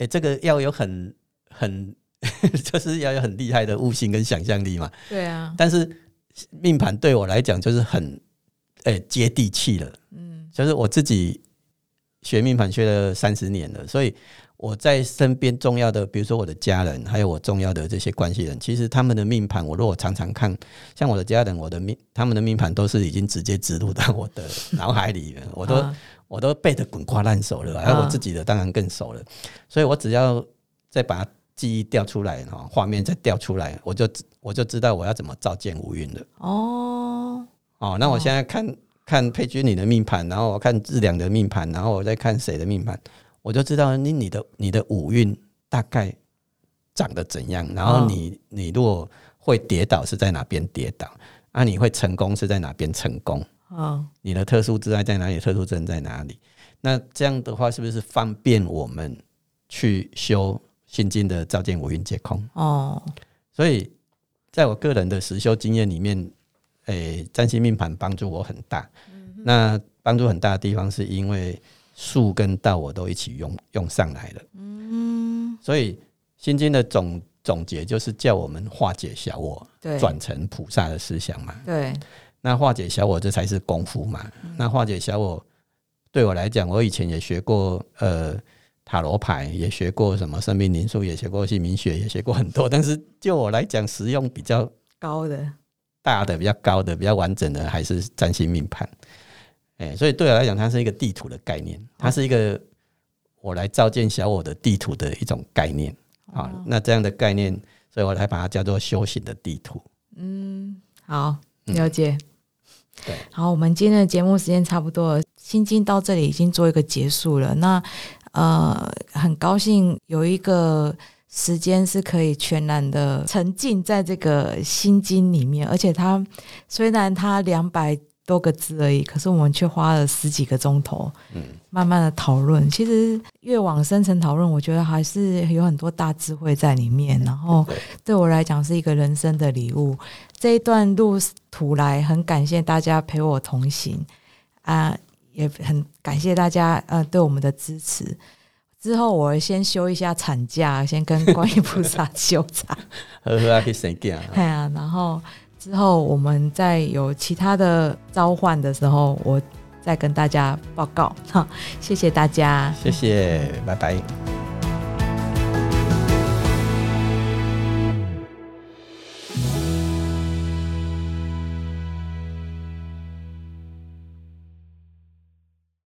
哎，这个要有很。很 [laughs] 就是要有很厉害的悟性跟想象力嘛。对啊。但是命盘对我来讲就是很诶接地气了。嗯。就是我自己学命盘学了三十年了，所以我在身边重要的，比如说我的家人，还有我重要的这些关系人，其实他们的命盘，我如果常常看，像我的家人，我的命，他们的命盘都是已经直接植入到我的脑海里了，我都我都背得滚瓜烂熟了，而我自己的当然更熟了，所以我只要再把。记忆调出来哈，画面再调出来，我就我就知道我要怎么照见无运了。哦哦，那我现在看看佩君你的命盘，然后我看志良的命盘，然后我再看谁的命盘，我就知道你你的你的五运大概长得怎样。然后你你如果会跌倒是在哪边跌倒，啊，你会成功是在哪边成功？哦，你的特殊之爱在哪里？特殊症在哪里？那这样的话是不是方便我们去修？心经的照见五蕴皆空哦，所以在我个人的实修经验里面，诶，占星命盘帮助我很大。那帮助很大的地方，是因为术跟道我都一起用用上来了。嗯，所以心经的总总结就是叫我们化解小我，转成菩萨的思想嘛。对，那化解小我，这才是功夫嘛。那化解小我，对我来讲，我以前也学过，呃。塔罗牌也学过，什么生命灵数也学过，姓名学也学过很多。但是就我来讲，实用比较高的、大的、比较高的、比较完整的，还是占星命盘。哎，所以对我来讲，它是一个地图的概念，它是一个我来照见小我的地图的一种概念啊。那这样的概念，所以我才把它叫做修行的地图。嗯，好，了解。对，好，我们今天的节目时间差不多了，心经到这里已经做一个结束了。那呃，很高兴有一个时间是可以全然的沉浸在这个心经里面，而且它虽然它两百多个字而已，可是我们却花了十几个钟头，嗯，慢慢的讨论。其实越往深层讨论，我觉得还是有很多大智慧在里面。然后对我来讲是一个人生的礼物。这一段路途来，很感谢大家陪我同行啊。也很感谢大家呃对我们的支持。之后我先休一下产假，先跟观音菩萨 [laughs] 修禅。呵呵，去生假。对啊，然后之后我们再有其他的召唤的时候，我再跟大家报告。哈，谢谢大家，谢谢，拜拜。